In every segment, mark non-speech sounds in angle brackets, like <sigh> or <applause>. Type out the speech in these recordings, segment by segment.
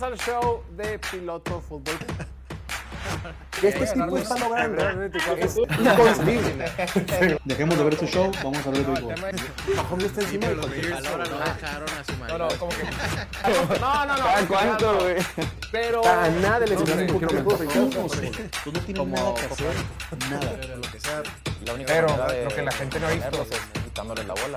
Bienvenidos al show de Piloto Fútbol. <laughs> Este tipo está logrando es inconcebible. Dejemos de ver su show, vamos a ver el béisbol. Mahomes está encima de los no dejaron a su No, como que. No, no, no. ¿Cada cuánto, güey? Pero. Cada nada de lesiones quiero un Tú no tienes nada que hacer. Nada. Pero lo que sea, La única Pero manera de lo que la gente no ha visto. es quitándole la bola.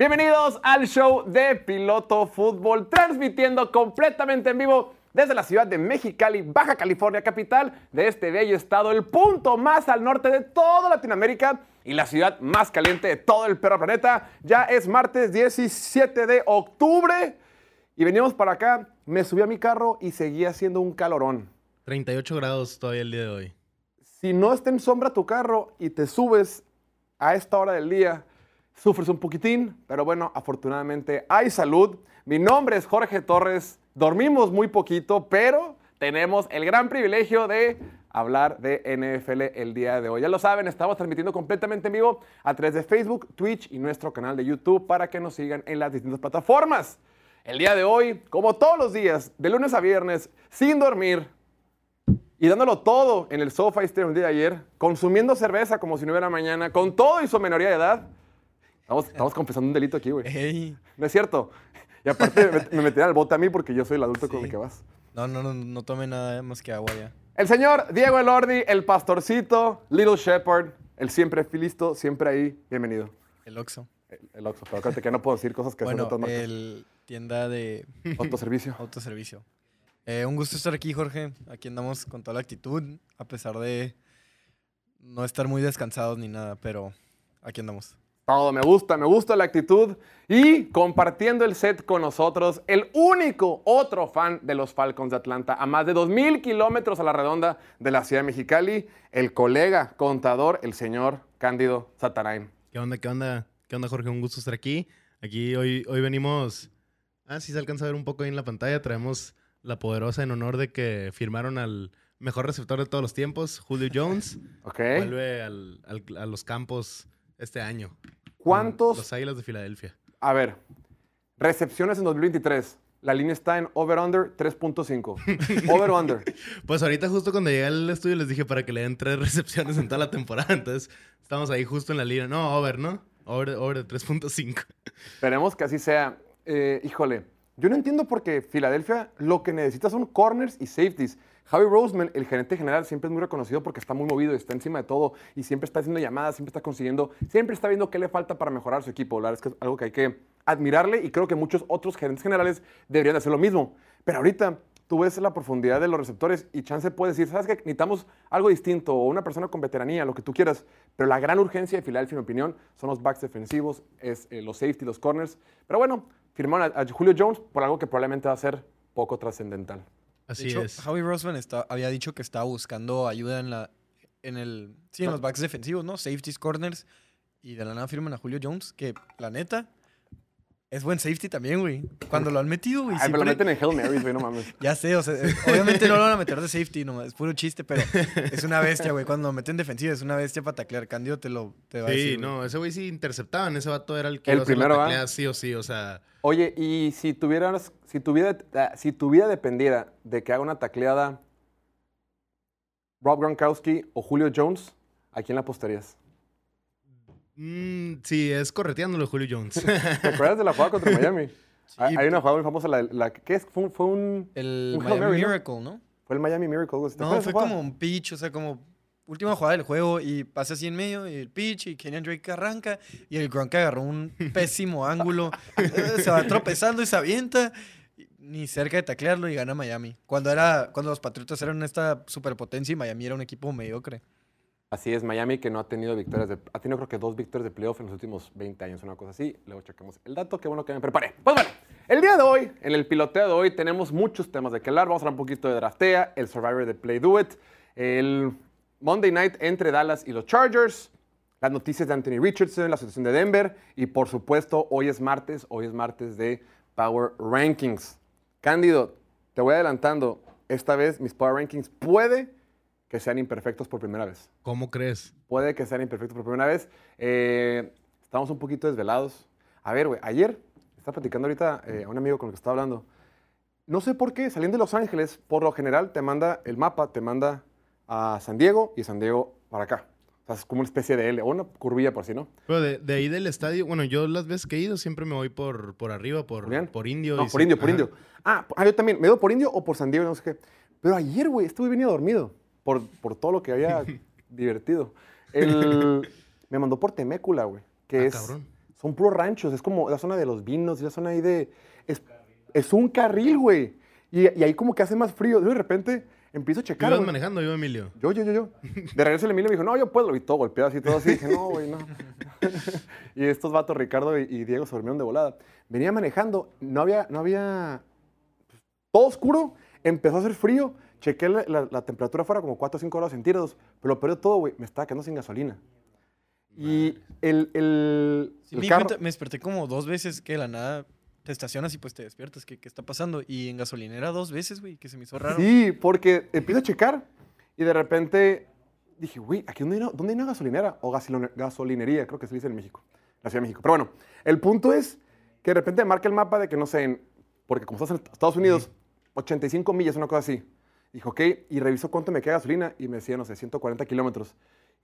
Bienvenidos al show de Piloto Fútbol, transmitiendo completamente en vivo desde la ciudad de Mexicali, Baja California, capital de este bello estado, el punto más al norte de toda Latinoamérica y la ciudad más caliente de todo el perro planeta. Ya es martes 17 de octubre y venimos para acá. Me subí a mi carro y seguía haciendo un calorón. 38 grados todavía el día de hoy. Si no está en sombra tu carro y te subes a esta hora del día, sufres un poquitín, pero bueno, afortunadamente hay salud. Mi nombre es Jorge Torres, dormimos muy poquito, pero tenemos el gran privilegio de hablar de NFL el día de hoy. Ya lo saben, estamos transmitiendo completamente en vivo a través de Facebook, Twitch y nuestro canal de YouTube para que nos sigan en las distintas plataformas. El día de hoy, como todos los días, de lunes a viernes, sin dormir, y dándolo todo en el Sofa Stadium el día de ayer, consumiendo cerveza como si no hubiera mañana, con todo y su menoría de edad. Estamos, estamos confesando un delito aquí, güey. Ey. No es cierto. Y aparte me, me metieron al bote a mí porque yo soy el adulto con el que vas. No, no, no, no tome nada más que agua ya. El señor Diego Elordi, el pastorcito, Little Shepherd, el siempre listo, siempre ahí. Bienvenido. El Oxxo. El, el Oxxo. Pero acuérdate que no puedo decir cosas que son Bueno, otras marcas. el tienda de <laughs> Autoservicio. autoservicio. Eh, un gusto estar aquí, Jorge. Aquí andamos con toda la actitud, a pesar de no estar muy descansados ni nada, pero aquí andamos. Todo, me gusta, me gusta la actitud. Y compartiendo el set con nosotros, el único otro fan de los Falcons de Atlanta, a más de 2.000 kilómetros a la redonda de la ciudad de Mexicali, el colega contador, el señor Cándido Satarain. ¿Qué onda, qué onda? ¿Qué onda, Jorge? Un gusto estar aquí. Aquí hoy, hoy venimos... Ah, sí se alcanza a ver un poco ahí en la pantalla. Traemos la poderosa en honor de que firmaron al mejor receptor de todos los tiempos, Julio Jones. <laughs> ¿Ok? Vuelve al- al- a los campos este año. ¿Cuántos? Los Águilas de Filadelfia. A ver, recepciones en 2023. La línea está en over-under 3.5. <laughs> Over-under. Pues ahorita justo cuando llegué al estudio les dije para que le den tres recepciones en toda la temporada. Entonces estamos ahí justo en la línea. No, over, ¿no? Over, over de 3.5. Esperemos que así sea. Eh, híjole, yo no entiendo por qué Filadelfia lo que necesita son corners y safeties. Javi Roseman, el gerente general, siempre es muy reconocido porque está muy movido, está encima de todo y siempre está haciendo llamadas, siempre está consiguiendo, siempre está viendo qué le falta para mejorar su equipo. La verdad es que es algo que hay que admirarle y creo que muchos otros gerentes generales deberían de hacer lo mismo. Pero ahorita tú ves la profundidad de los receptores y Chance puede decir, ¿sabes qué? Necesitamos algo distinto o una persona con veteranía, lo que tú quieras. Pero la gran urgencia de Filadelfia, en mi opinión, son los backs defensivos, es eh, los safety, los corners. Pero bueno, firmaron a, a Julio Jones por algo que probablemente va a ser poco trascendental. Así de hecho, es. Howie Roseman está- había dicho que estaba buscando ayuda en la en el sí, en los backs defensivos, ¿no? Safeties, corners y de la nada firman a Julio Jones, que la neta es buen safety también, güey. Cuando lo han metido, güey, Ay, me lo siempre- meten en Hail Mary, güey, no mames. <laughs> Ya sé, o sea, eh, obviamente no lo van a meter de safety, no, es puro chiste, pero es una bestia, güey. Cuando lo meten defensiva es una bestia para taclear. Cándido te lo te va a Sí, decir. güey. no, ese güey sí interceptaban. Ese vato era el que El a primero, ¿va? tacleada sí o sí. O sea, Oye, y si tuvieras, si tu vida, ah, si tu vida dependiera de que haga una tacleada Rob Gronkowski o Julio Jones, ¿a quién la apostarías? Mm, sí, es correteándolo Julio Jones. ¿Te acuerdas de la jugada contra Miami? <laughs> Hay- Hay una jugada muy famosa, la, la- ¿qué es? Fue, un- fue un, El Un Miami. Miracle, ¿no? fue el Miami Miracle. algo así. ¿Te No, fue como un pitch, o sea, como última jugada del juego y pasa así en medio y el pitch y Kenyan Drake arranca y el Gronk agarró un <laughs> pésimo ángulo, <laughs> se va tropezando y se avienta ni cerca de taclearlo y gana Miami. Cuando era cuando los Patriotas eran esta superpotencia y Miami era un equipo mediocre. Así es, Miami que no ha tenido victorias, de, ha tenido creo que dos victorias de playoff en los últimos 20 años, una cosa así. Luego checamos el dato, qué bueno que me preparé. Pues bueno, el día de hoy, en el piloteo de hoy, tenemos muchos temas de que hablar. Vamos a hablar un poquito de draftea, el Survivor de Play Do It, el Monday Night entre Dallas y los Chargers, las noticias de Anthony Richardson, la situación de Denver y por supuesto, hoy es martes, hoy es martes de Power Rankings. Cándido, te voy adelantando, esta vez mis Power Rankings puede que sean imperfectos por primera vez. ¿Cómo crees? Puede que sean imperfectos por primera vez. Eh, estamos un poquito desvelados. A ver, güey, ayer estaba platicando ahorita eh, a un amigo con el que estaba hablando. No sé por qué, saliendo de Los Ángeles, por lo general te manda el mapa, te manda a San Diego y San Diego para acá. O sea, es como una especie de L o una curvilla por si no. Pero de, de ahí del estadio, bueno, yo las veces que he ido siempre me voy por, por arriba, por, por indio. No, y por indio, por ajá. indio. Ah, ah, yo también. ¿Me ido por indio o por San Diego? No sé qué. Pero ayer, güey, estuve bien dormido por, por todo lo que había <laughs> divertido. El, me mandó por Temécula, güey. Que Ah, es. cabrón. Son puros ranchos. Es como la zona de los vinos y la zona ahí de. Es, es un carril, güey. Y, y ahí como que hace más frío. De repente empiezo a ¿Tú checar. ibas manejando yo, Emilio? Yo, yo, yo, yo. De regreso el Emilio me dijo, no, yo puedo. Y todo golpeado así, todo así. Dije, no, güey, no. <laughs> y estos vatos, Ricardo y, y Diego, se durmieron de volada. Venía manejando, no había, no había, pues, todo oscuro, empezó a hacer frío. Chequé la, la- la temperatura fuera como 4 o 5 grados centígrados. Pero lo peor de todo, güey, me estaba quedando sin gasolina. Y el, el, Sí, el me, carro... cuenta- me desperté como dos veces que de la nada te estacionas y pues te despiertas. ¿Qué, qué está pasando? Y en gasolinera dos veces, güey, que se me hizo raro. Sí, porque empiezo a checar y de repente dije, güey, ¿aquí dónde hay, una, dónde hay una gasolinera? O gasolinería, creo que se dice en México, la Ciudad de México. Pero bueno, el punto es que de repente marca el mapa de que, no sé, en- porque como estás en Estados Unidos, 85 millas, una cosa así. Dijo, ok, y revisó cuánto me queda gasolina y me decía, no sé, 140 kilómetros.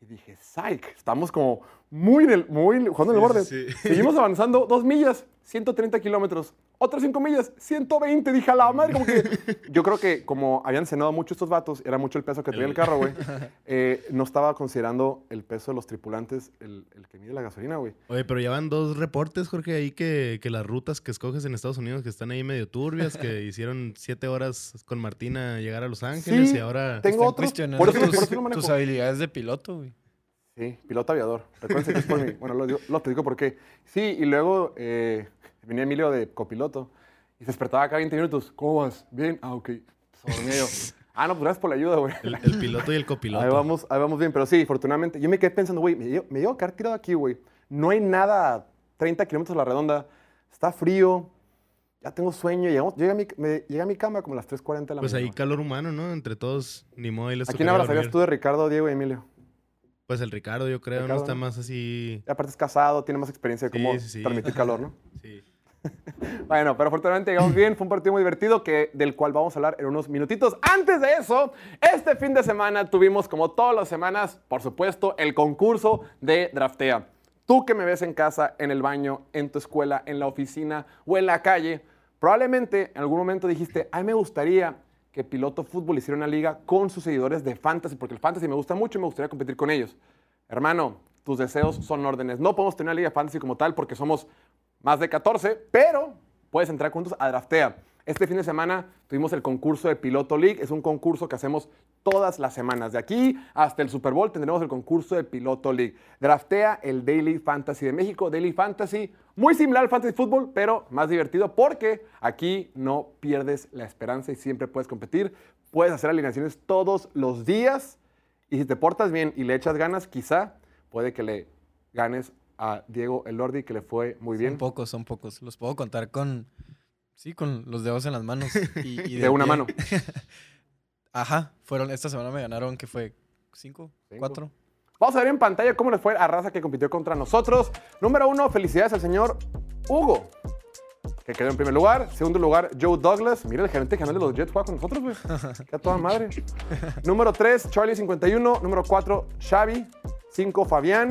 Y dije, psych, estamos como muy muy jugando en el borde. sí, sí. Seguimos avanzando dos millas, 130 kilómetros. Otras cinco millas, 120. Dije, a la madre, como que. <laughs> Yo creo que como habían cenado mucho estos vatos, era mucho el peso que tenía el carro, güey. <laughs> eh, no estaba considerando el peso de los tripulantes, el, el que mide la gasolina, güey. Oye, pero ya van dos reportes, Jorge, ahí que, que las rutas que escoges en Estados Unidos que están ahí medio turbias, que <laughs> hicieron siete horas con Martina llegar a Los Ángeles Sí, y ahora... tengo Están otros. cuestionando Por eso, tus, por eso tus habilidades de piloto, güey. Sí, piloto aviador. Recuerden que es por mí. Bueno, lo, digo- lo te digo por qué. Sí, y luego eh, venía Emilio de copiloto y se despertaba cada 20 minutos. ¿Cómo vas? Bien. Ah, ok. Yo. <laughs> Ah, no, pues gracias por la ayuda, güey. El, el piloto y el copiloto. Ahí vamos, ahí vamos bien. Pero sí, afortunadamente, yo me quedé pensando, güey, me, llevo- me llevo a quedar tirado aquí, güey. No hay nada a 30 kilómetros a la redonda. Está frío. Ya tengo sueño. Llegamos, llegué, a mi, me- llegué a mi cama como a las 3.40 de la Pues ahí mañana. calor humano, ¿no? Entre todos, ni modo, ahí les ¿A quién abrazarías tú de Ricardo, Diego y Emilio? Pues el Ricardo, yo creo, Ricardo, no está más así... Y aparte es casado, tiene más experiencia de Sí, cómo sí, sí. transmitir calor, ¿no? <laughs> Sí. <laughs> Bueno, pero afortunadamente llegamos bien. Fue un partido muy divertido que, del cual vamos a hablar en unos minutitos. Antes de eso, este fin de semana tuvimos, como todas las semanas, por supuesto, el concurso de Draftea. Tú que me ves en casa, en el baño, en tu escuela, en la oficina o en la calle, probablemente en algún momento dijiste, ay, me gustaría que Piloto Fútbol hiciera una liga con sus seguidores de Fantasy, porque el Fantasy me gusta mucho y me gustaría competir con ellos. Hermano, tus deseos son órdenes. No podemos tener una liga Fantasy como tal porque somos más de 14, pero puedes entrar juntos a Draftea. Este fin de semana tuvimos el concurso de Piloto League. Es un concurso que hacemos todas las semanas. De aquí hasta el Super Bowl tendremos el concurso de Piloto League. Draftea el Daily Fantasy de México. Daily Fantasy, muy similar al Fantasy Football, pero más divertido porque aquí no pierdes la esperanza y siempre puedes competir. Puedes hacer alineaciones todos los días. Y si te portas bien y le echas ganas, quizá puede que le ganes a Diego Elordi, que le fue muy bien. Son pocos, son pocos. Los puedo contar con. Sí, con los dedos en las manos. Y, y <laughs> De una pie. mano. <laughs> Ajá. Fueron, esta semana me ganaron, que fue? ¿Cinco? Cinco. ¿Cuatro? Vamos a ver en pantalla cómo le fue a Raza que compitió contra nosotros. Número uno, felicidades al señor Hugo, que quedó en primer lugar. Segundo lugar, Joe Douglas. Mira, el gerente general de los Jets juega con nosotros, güey. <laughs> Qué toda madre. Número tres, Charlie51. Número cuatro, Xavi. Cinco, Fabián.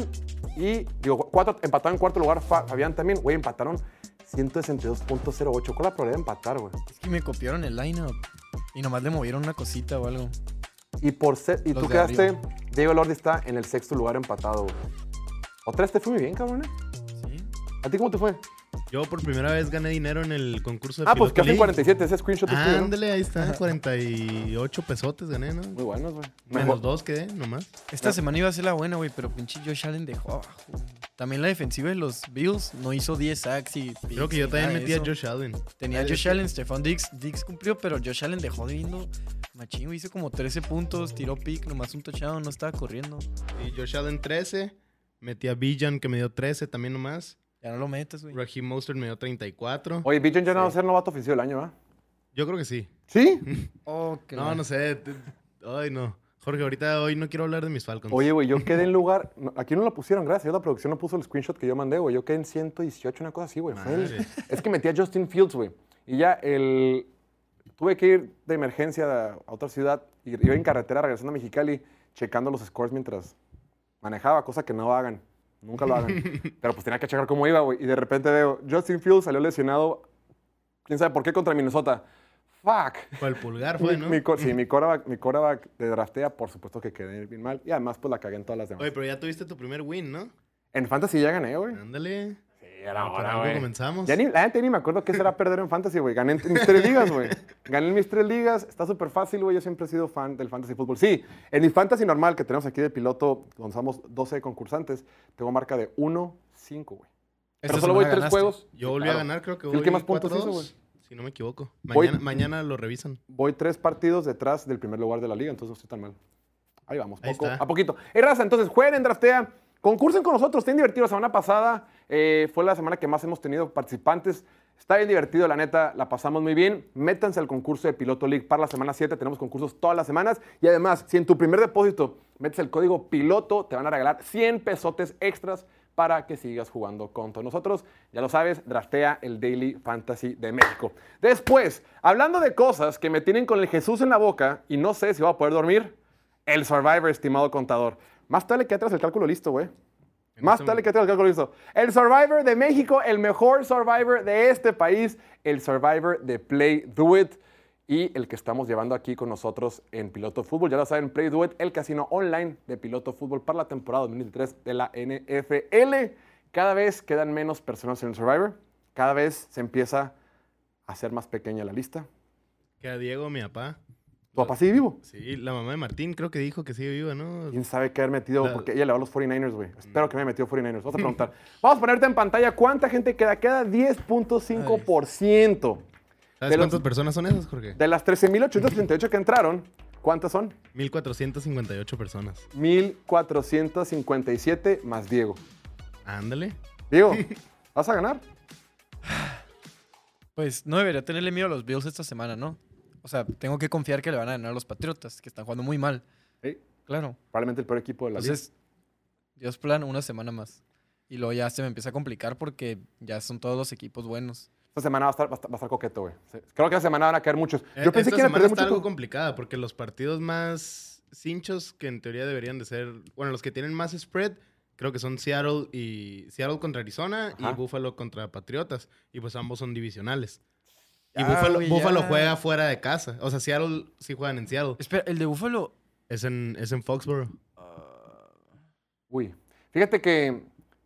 Y, digo, cuatro, empataron en cuarto lugar Fa- Fabián también. Güey, empataron 162.08. ¿Cuál es la probabilidad de empatar, güey? Es que me copiaron el lineup. Y nomás le movieron una cosita o algo. Y, por ser, y Los tú quedaste, arriba. Diego Lordi está en el sexto lugar empatado, güey. Otra vez te fue muy bien, cabrón. ¿eh? Sí. ¿A ti cómo te fue? Yo por primera vez gané dinero en el concurso de Ah, pues casi League. 47, ese screenshot. Ándale, ahí está, 48 pesotes gané, ¿no? Muy buenos, güey. Menos dos quedé, nomás. Esta semana iba a ser la buena, güey, pero pinche Josh Allen dejó abajo. También la defensiva de los Bills no hizo 10 sacks y Creo que yo también metí a. Josh Allen. Tenía a Ah, Josh es- Allen, Stefan Diggs. Diggs cumplió, pero Josh Allen dejó de viendo machín, güey. Hizo como 13 puntos, tiró pick, nomás un touchdown, no estaba corriendo. Y Josh Allen 13. Metí a Bijan que me dio 13 también nomás. Ya no lo metes, güey. Raheem Mostert me dio 34. Oye, Bijan ya no va a ser novato oficial del año, ¿verdad? Yo creo que sí. ¿Sí? <laughs> No, no sé. te- Ay, no. Jorge, ahorita hoy no quiero hablar de mis Falcons. Oye, güey, yo quedé en lugar. no, Aquí no lo pusieron, gracias. La producción no puso el screenshot que yo mandé, güey. Yo quedé en 118, una cosa así, güey. Fue el- Madre. <laughs> Es que metí a Justin Fields, güey. Y ya el. Tuve que ir de emergencia a otra ciudad y iba en carretera regresando a Mexicali, checando los scores mientras manejaba, cosa que no hagan. Nunca lo hagan. Pero pues tenía que checar cómo iba, güey. Y de repente veo, Justin Fields salió lesionado. ¿Quién sabe por qué contra Minnesota? Fuck. Fue el pulgar, fue, Mi- ¿no? mi co- sí, mi quarterback, mi quarterback de draftea, por supuesto que quedé bien mal. Y además, pues la cagué en todas las demás. Oye, pero ya tuviste tu primer win, ¿no? En Fantasy ya gané, güey. Ándale. Era Por algo comenzamos. Ya ni, la gente ni me acuerdo qué será perder en Fantasy, güey. Gané en mis tres ligas, güey. Gané en mis tres ligas. Está súper fácil, güey. Yo siempre he sido fan del Fantasy Fútbol. Sí, en mi Fantasy normal que tenemos aquí de piloto, donde somos 12 concursantes, tengo marca de 1-5, güey. Pero Esta solo voy tres juegos. Yo volví claro. a ganar, creo que Fui el voy que más puntos 4-2, hizo, güey. Si no me equivoco. Voy- <laughs> Mañana, lo revisan. Voy tres partidos detrás del primer lugar de la liga, entonces no estoy tan mal. Ahí vamos, poco a poquito. Hey, raza, entonces jueguen en Draftea, concursen con nosotros, estén divertidos. La semana pasada eh, fue la semana que más hemos tenido participantes. Está bien divertido, la neta, la pasamos muy bien. Métanse al concurso de Piloto League para la semana 7. Tenemos concursos todas las semanas. Y además, si en tu primer depósito metes el código PILOTO, te van a regalar 100 pesotes extras para que sigas jugando con todos nosotros. Ya lo sabes, draftea el Daily Fantasy de México. Después, hablando de cosas que me tienen con el Jesús en la boca y no sé si voy a poder dormir, el Survivor, estimado contador. Más tarde que atrás el cálculo listo, güey. Más este tarde que atrás el cálculo listo. El Survivor de México, el mejor Survivor de este país, el Survivor de Play Do It y el que estamos llevando aquí con nosotros en Piloto Fútbol. Ya lo saben, Play Do It, el casino online de Piloto Fútbol para la temporada 2023 de la NFL. Cada vez quedan menos personas en el Survivor. Cada vez se empieza a hacer más pequeña la lista. Queda Diego, mi papá. ¿Tu papá sigue vivo? Sí, la mamá de Martín creo que dijo que sigue viva, ¿no? ¿Quién sabe qué haber metido? La- Porque ella le va a los 49ers, güey. Espero que me haya metido 49ers. Vamos a <laughs> preguntar. Vamos a ponerte en pantalla cuánta gente queda. Queda 10.5%. ¿Sabes los- cuántas personas son esas, Jorge? De las 13.838 que entraron, ¿cuántas son? 1458 personas. 1.457 más Diego. Ándale. Diego, <laughs> ¿vas a ganar? Pues no debería tenerle miedo a los Bills esta semana, ¿no? O sea, tengo que confiar que le van a ganar a los Patriotas, que están jugando muy mal. Sí, Claro. probablemente el peor equipo de la liga. Entonces, Dios plan una semana más. Y luego ya se me empieza a complicar porque ya son todos los equipos buenos. Esta semana va a estar, va a estar, va a estar coqueto, güey. Creo que esta semana van a caer muchos. Eh, Yo pensé Esta que iban a perder está mucho. algo complicada porque los partidos más cinchos que en teoría deberían de ser, bueno, los que tienen más spread, creo que son Seattle y Seattle contra Arizona Ajá. y Buffalo contra Patriotas y pues ambos son divisionales. Y Ya, Buffalo, güey, Buffalo ya. juega fuera de casa. O sea, Seattle sí juegan en Seattle. Espera, el de Buffalo. Es en, es en Foxborough. Uy. Fíjate que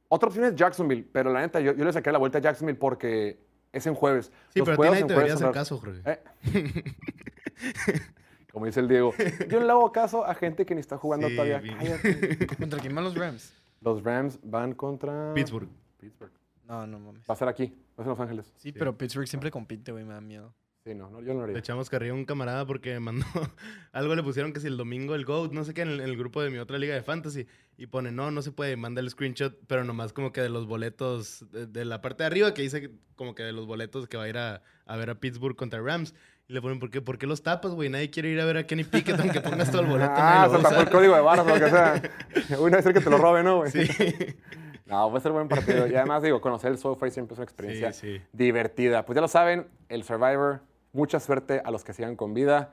otra opción es Jacksonville, pero la neta, yo, yo le saqué la vuelta a Jacksonville porque es en jueves. Sí, Los pero a ti nadie te debería hacer caso, Jorge. Eh. <laughs> Como dice el Diego. Yo no le hago caso a gente que ni está jugando Sí, todavía. Cállate. <laughs> ¿Contra quién van los Rams? Los Rams van contra. Pittsburgh. Pittsburgh. No, no mames. Va a ser aquí, va a ser en Los Ángeles. Sí, pero Pittsburgh siempre compite, güey, me da miedo. Sí, no, no yo no lo Le haría. echamos carrilla a un camarada porque mandó <laughs> algo le pusieron que si el domingo el GOAT, no sé qué, en el, en el grupo de mi otra liga de fantasy. Y pone, no, no se puede, manda el screenshot, pero nomás como que de los boletos, de, de la parte de arriba que dice como que de los boletos que va a ir a, a ver a Pittsburgh contra Rams. Y le ponen, ¿por qué, ¿por qué los tapas, güey? Nadie quiere ir a ver a Kenny Pickett <laughs> aunque pongas todo el boleto. Ah, se tapó el usa". código de barras o lo que sea. Uy, no ser que te lo robe, ¿no, güey? Sí, No, va a ser buen partido. Y además, digo, conocer el SoFi siempre es una sí, experiencia sí. divertida. Pues ya lo saben, el Survivor, mucha suerte a los que sigan con vida.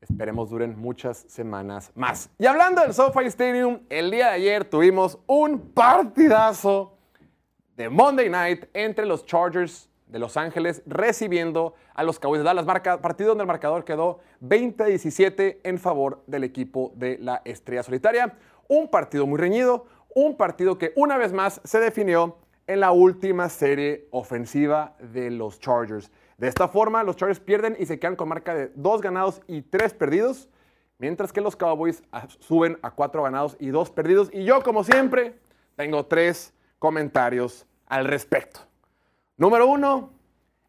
Esperemos duren muchas semanas más. Y hablando del SoFi Stadium, el día de ayer tuvimos un partidazo de Monday Night entre los Chargers de Los Ángeles recibiendo a los Cowboys de Dallas. Marca, partido donde el marcador quedó 20-17 en favor del equipo de la Estrella Solitaria. Un partido muy reñido, un partido que una vez más se definió en la última serie ofensiva de los Chargers. De esta forma, los Chargers pierden y se quedan con marca de dos ganados y tres perdidos, mientras que los Cowboys suben a cuatro ganados y dos perdidos. Y yo, como siempre, tengo tres comentarios al respecto. Número uno,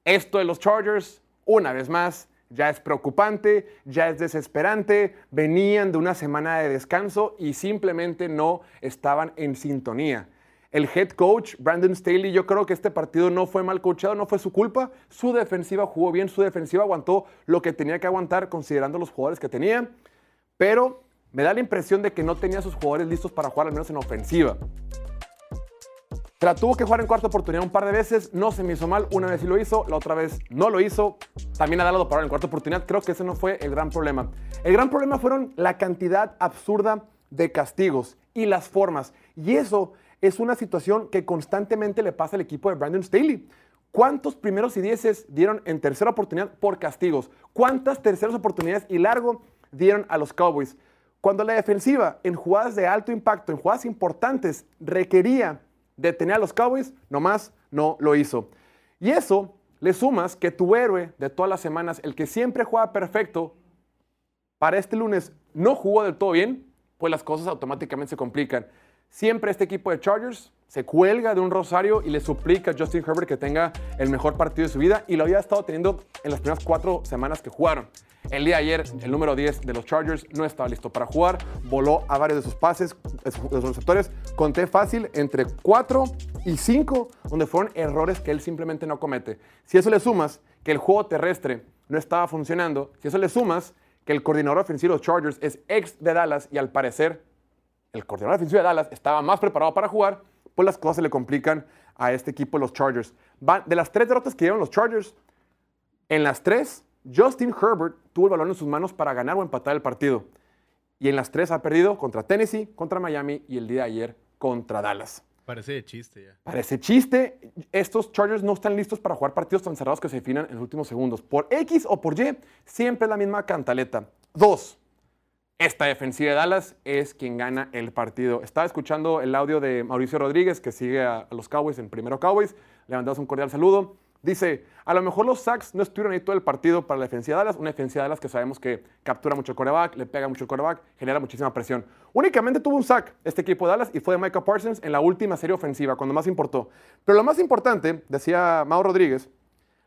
esto de los Chargers, una vez más, ya es preocupante, ya es desesperante. Venían de una semana de descanso y simplemente no estaban en sintonía. El head coach, Brandon Staley, yo creo que este partido no fue mal coachado, no fue su culpa. Su defensiva jugó bien, su defensiva aguantó lo que tenía que aguantar considerando los jugadores que tenía. Pero me da la impresión de que no tenía sus jugadores listos para jugar al menos en ofensiva. La tuvo que jugar en cuarta oportunidad un par de veces, no se me hizo mal, una vez sí lo hizo, la otra vez no lo hizo, también a Dallas lo pararon en cuarta oportunidad, creo que ese no fue el gran problema. El gran problema fueron la cantidad absurda de castigos y las formas, y eso es una situación que constantemente le pasa al equipo de Brandon Staley. ¿Cuántos primeros y dieces dieron en tercera oportunidad por castigos? ¿Cuántas terceras oportunidades y largo dieron a los Cowboys? Cuando la defensiva en jugadas de alto impacto, en jugadas importantes, requería detener a los Cowboys, nomás no lo hizo. Y eso le sumas que tu héroe de todas las semanas, el que siempre juega perfecto, para este lunes no jugó del todo bien, pues las cosas automáticamente se complican. Siempre este equipo de Chargers se cuelga de un rosario y le suplica a Justin Herbert que tenga el mejor partido de su vida y lo había estado teniendo en las primeras cuatro semanas que jugaron. El día ayer, el número 10 de los Chargers no estaba listo para jugar, voló a varios de sus pases, de sus receptores, conté fácil entre 4 y 5, donde fueron errores que él simplemente no comete. Si eso le sumas que el juego terrestre no estaba funcionando, si eso le sumas que el coordinador ofensivo de los Chargers es ex de Dallas y al parecer el coordinador ofensivo de Dallas estaba más preparado para jugar, pues las cosas se le complican a este equipo los Chargers. de las tres derrotas que dieron los Chargers, en las tres, Justin Herbert tuvo el balón en sus manos para ganar o empatar el partido. Y en las tres ha perdido contra Tennessee, contra Miami y el día de ayer contra Dallas. Parece de chiste ya. Parece chiste. Estos Chargers no están listos para jugar partidos tan cerrados que se definan en los últimos segundos. Por X o por Y, siempre es la misma cantaleta. Dos, esta defensiva de Dallas es quien gana el partido. Estaba escuchando el audio de Mauricio Rodríguez, que sigue a, los Cowboys en primero Cowboys. Le mandamos un cordial saludo. Dice, a lo mejor los sacks no estuvieron ahí todo el partido para la defensiva de Dallas, una defensiva de Dallas que sabemos que captura mucho el coreback, le pega mucho el coreback, genera muchísima presión. Únicamente tuvo un sack este equipo de Dallas y fue de Micah Parsons en la última serie ofensiva, cuando más importó. Pero lo más importante, decía Mau Rodríguez,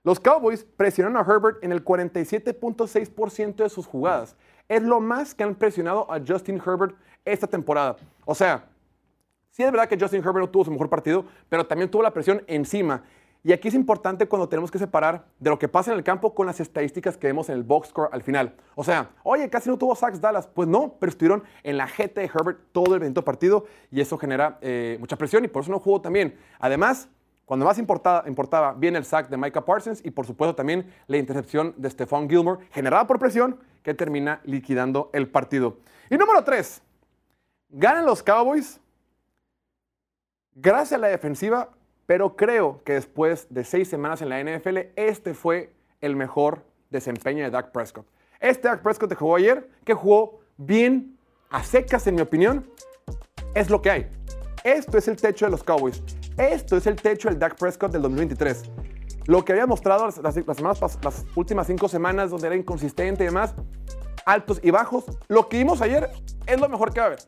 los Cowboys presionaron a Herbert en el 47.6% de sus jugadas. Es lo más que han presionado a Justin Herbert esta temporada. O sea, sí es verdad que Justin Herbert no tuvo su mejor partido, pero también tuvo la presión encima. Y aquí es importante cuando tenemos que separar de lo que pasa en el campo con las estadísticas que vemos en el box score al final. O sea, oye, casi no tuvo sacks Dallas. Pues no, pero estuvieron en la GT de Herbert todo el bendito partido y eso genera eh, mucha presión y por eso no jugó también. Además, cuando más importaba, viene el sack de Micah Parsons y por supuesto también la intercepción de Stephon Gilmore, generada por presión, que termina liquidando el partido. Y número 3, ganan los Cowboys gracias a la defensiva, pero creo que después de seis semanas en la NFL, este fue el mejor desempeño de Dak Prescott. Este Dak Prescott que jugó ayer, que jugó bien a secas en mi opinión, es lo que hay. Esto es el techo de los Cowboys. Esto es el techo del Dak Prescott del 2023. Lo que había mostrado las, las, las últimas cinco semanas, donde era inconsistente y demás, altos y bajos, lo que vimos ayer es lo mejor que va a haber.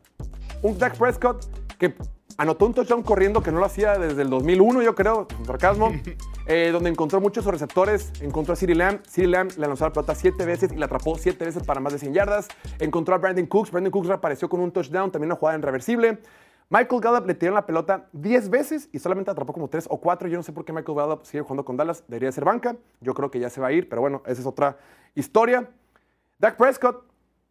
Un Dak Prescott que anotó un touchdown corriendo que no lo hacía desde el 2001, yo creo, con sarcasmo, <laughs> eh, donde encontró muchos receptores, encontró a CeeDee Lamb, CeeDee Lamb le lanzó la pelota siete veces y la atrapó siete veces para más de 100 yardas, encontró a Brandon Cooks, Brandon Cooks reapareció con un touchdown, también una jugada en reversible, Michael Gallup le tiró la pelota 10 veces y solamente atrapó como 3 o 4. Yo no sé por qué Michael Gallup sigue jugando con Dallas. Debería ser banca. Yo creo que ya se va a ir, pero bueno, esa es otra historia. Dak Prescott,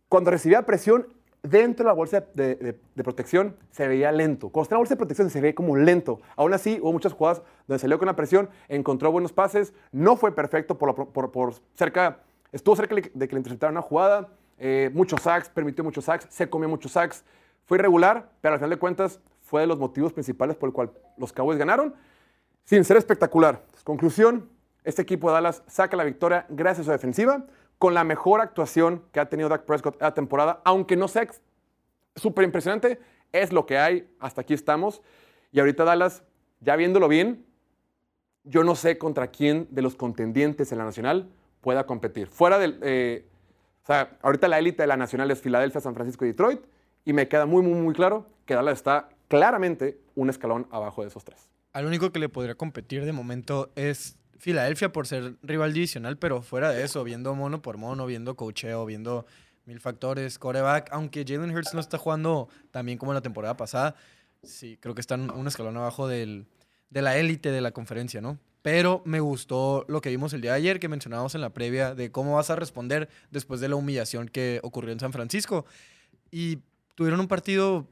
cuando recibía presión dentro de la bolsa de, protección, se veía lento. Cuando está en la bolsa de protección se ve como lento. Aún así, hubo muchas jugadas donde salió con la presión, encontró buenos pases. No fue perfecto por, por, cerca, estuvo cerca de que le interceptaran una jugada. Eh, muchos sacks, permitió muchos sacks, se comió muchos sacks. Fue irregular, pero al final de cuentas fue de los motivos principales por el cual los Cowboys ganaron, sin ser espectacular. Conclusión, este equipo de Dallas saca la victoria gracias a su defensiva, con la mejor actuación que ha tenido Dak Prescott la temporada, aunque no sea súper impresionante, es lo que hay, hasta aquí estamos. Y ahorita Dallas, ya viéndolo bien, yo no sé contra quién de los contendientes en la Nacional pueda competir. Fuera del... Eh, o sea, ahorita la élite de la Nacional es Filadelfia, San Francisco y Detroit. Y me queda muy, muy, muy claro que Dallas está claramente un escalón abajo de esos tres. Al único que le podría competir de momento es Filadelfia por ser rival divisional, pero fuera de eso, viendo mono por mono, viendo cocheo, viendo mil factores, coreback, aunque Jalen Hurts no está jugando tan bien como la temporada pasada, sí, creo que están un escalón abajo del, de la élite de la conferencia, ¿no? Pero me gustó lo que vimos el día de ayer, que mencionábamos en la previa, de cómo vas a responder después de la humillación que ocurrió en San Francisco. y tuvieron un partido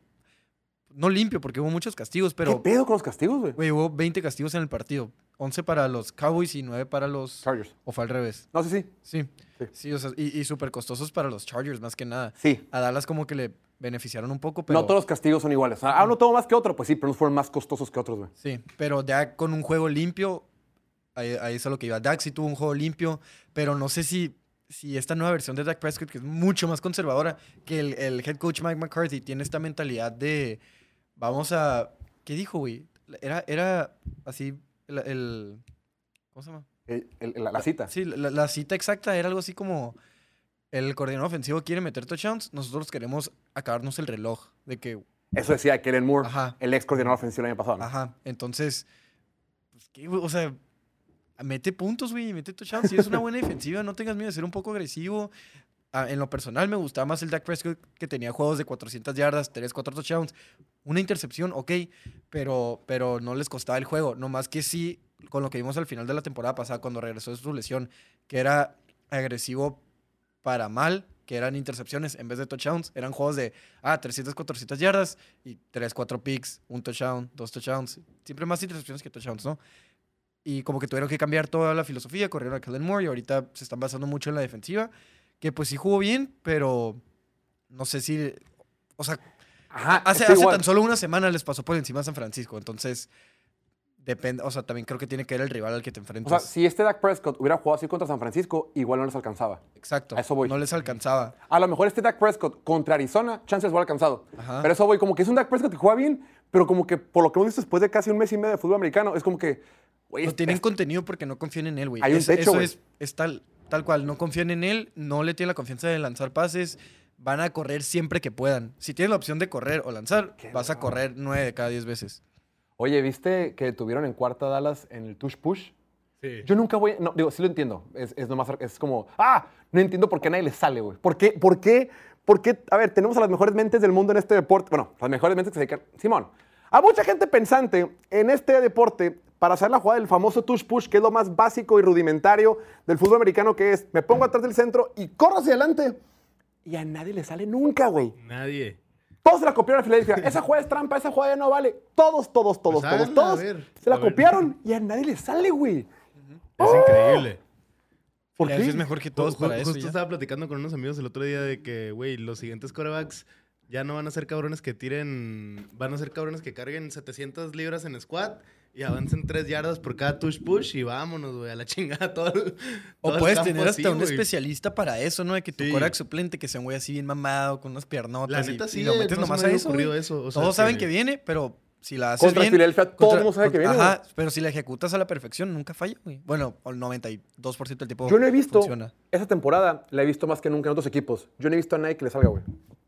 no limpio porque hubo muchos castigos, ¿Qué pero pedo con los castigos, güey? güey, hubo 20 castigos en el partido. 11 para los Cowboys y 9 para los... Chargers. O fue al revés. No, sí, sí. Sí. Sí. Sí, o sea, y, y súper costosos para los Chargers más que nada. Sí. A Dallas como que le beneficiaron un poco, pero... No todos los castigos son iguales. Ah, uno tuvo más que otro, pues sí, pero unos fueron más costosos que otros, güey. Sí, pero ya con un juego limpio, ahí, ahí es a lo que iba. Dak sí tuvo un juego limpio, pero no sé si, si esta nueva versión de Dak Prescott, que es mucho más conservadora, que el, el head coach Mike McCarthy tiene esta mentalidad de, vamos a, ¿qué dijo, güey? Era, era así, el, el- ¿cómo se llama? El- la, la cita. Sí, la, la cita exacta era algo así como, el coordinador ofensivo quiere meter touchdowns, nosotros queremos acabarnos el reloj, de que Eso decía Kellen Moore, Ajá. el ex coordinador ofensivo el año pasado. ¿no? Ajá, entonces, pues, ¿qué? O sea, mete puntos, güey, mete touchdowns. Si es una buena defensiva, no tengas miedo de ser un poco agresivo. Ah, en lo personal, me gustaba más el Dak Prescott que tenía juegos de 400 yardas, 3, 4 touchdowns. Una intercepción, ok, pero, pero no les costaba el juego. No más que sí, con lo que vimos al final de la temporada pasada, cuando regresó de su lesión, que era agresivo para mal, que eran intercepciones en vez de touchdowns. Eran juegos de, ah, 300, 400 yardas y 3, 4 picks, un touchdown, dos touchdowns. Siempre más intercepciones que touchdowns, ¿no? Y como que tuvieron que cambiar toda la filosofía, corrieron a Kellen Moore y ahorita se están basando mucho en la defensiva, que pues sí jugó bien, pero no sé si... O sea, Ajá. hace, tan solo una semana les pasó por encima a San Francisco, entonces... Depende, o sea, también creo que tiene que ver el rival al que te O enfrentas. sea, si este Dak Prescott hubiera jugado así contra San Francisco, igual no les alcanzaba. Exacto. a eso voy. No les alcanzaba. A lo mejor este Dak Prescott contra Arizona, chances hubiera alcanzado. Ajá. Pero eso voy, como que es un Dak Prescott que juega bien, pero como que por lo que hemos visto después de casi un mes y medio de fútbol americano, es como que, güey, No es- tienen es- contenido porque no confían en él, güey. Hay un Es- techo, Eso es, es tal, tal cual. No confían en él, no le tienen la confianza de lanzar pases. Van a correr siempre que puedan. Si tienes la opción de correr o lanzar, Qué vas a correr nueve de cada diez veces. Oye, ¿viste que tuvieron en cuarta Dallas en el tush push? Sí. Yo nunca voy, no, digo, sí lo entiendo. Es, es nomás, es como, ah, no entiendo por qué a nadie le sale, güey. ¿Por qué, por qué, por qué? A ver, tenemos a las mejores mentes del mundo en este deporte. Bueno, las mejores mentes que se dedican. Simón, a mucha gente pensante en este deporte para hacer la jugada del famoso tush push, que es lo más básico y rudimentario del fútbol americano, que es, me pongo atrás del centro y corro hacia adelante. Y a nadie le sale nunca, güey. Nadie. Todos se la copiaron a Filadelfia. Esa jugada es trampa, esa jugada ya no vale. Todos, todos, todos, Pues todos, todos. se la copiaron y a nadie le sale, güey. Es increíble. ¿Por Filadelfia qué? es mejor que todos para eso. Justo ya. estaba platicando con unos amigos el otro día de que, güey, los siguientes corebacks ya no van a ser cabrones que tiren, van a ser cabrones que carguen 700 libras en squat y avancen 3 yardas por cada touch push y vámonos, güey, a la chingada <laughs> todo. el- O todo puedes tener hasta así, un especialista para eso, ¿no? De que tu Sí. suplente, que sea un güey así bien mamado, con unas piernotas. La y- neta y, sí, lo eh, metes no se nomás me a eso. güey. ocurrido eso, o sea, Todos saben que- viene, pero si la haces Contra bien... Filadelfia, todo el mundo sabe que viene, Ajá, pero si la ejecutas a la perfección, nunca falla, güey. Bueno, el 92% del tiempo Yo no he visto, funciona. esa temporada la he visto más que nunca en otros equipos. Yo no he visto a nadie que le salga, güey.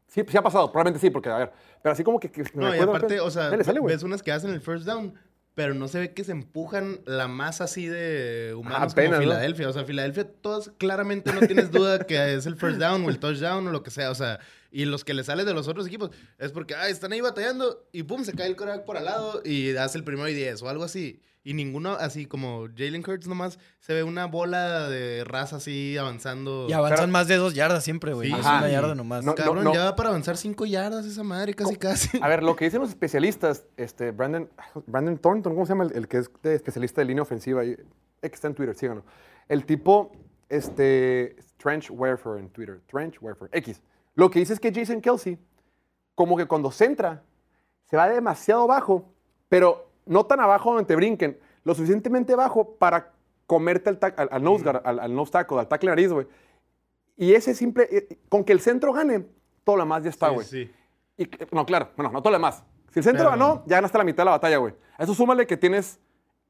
Sí, sí ha pasado, probablemente sí, porque, a ver, pero así como que... que No, y aparte, o sea, sale, güey. ves unas que hacen el first down, pero no se ve que se empujan la masa así de humanos apenas, como ¿no? Filadelfia. O sea, Filadelfia, todas claramente no tienes duda que es el first down o el touchdown o lo que sea. O sea, y los que le sale de los otros equipos es porque, ah, están ahí batallando y pum, se cae el coreback por al lado y hace el primero y diez o algo así. Y ninguno, así como Jalen Hurts nomás, se ve una bola de raza así avanzando. Y avanzan Pero- más de dos yardas siempre, güey. Sí, no es una yarda nomás. No, Cabrón, no. ya va para avanzar cinco yardas esa madre, casi, casi. A ver, lo que <laughs> dicen los especialistas, este, Brandon, Brandon Thornton, ¿cómo se llama? El, el que es de especialista de línea ofensiva. eh, que está en Twitter, síganlo. El tipo, este, Trench Warfare en Twitter. Trench Warfare, X. Lo que dice es que Jason Kelsey, como que cuando centra, se va demasiado bajo, pero no tan abajo donde te brinquen, lo suficientemente bajo para comerte al, al, al nose guard, al, al nose tackle, al tackle nariz, güey. Y ese simple, eh, con que el centro gane, todo lo demás ya está, Sí, güey. sí. Y, que- no, claro, bueno, no todo lo demás. Si el centro Pero- ganó, ya ganaste la mitad de la batalla, güey. A eso súmale que tienes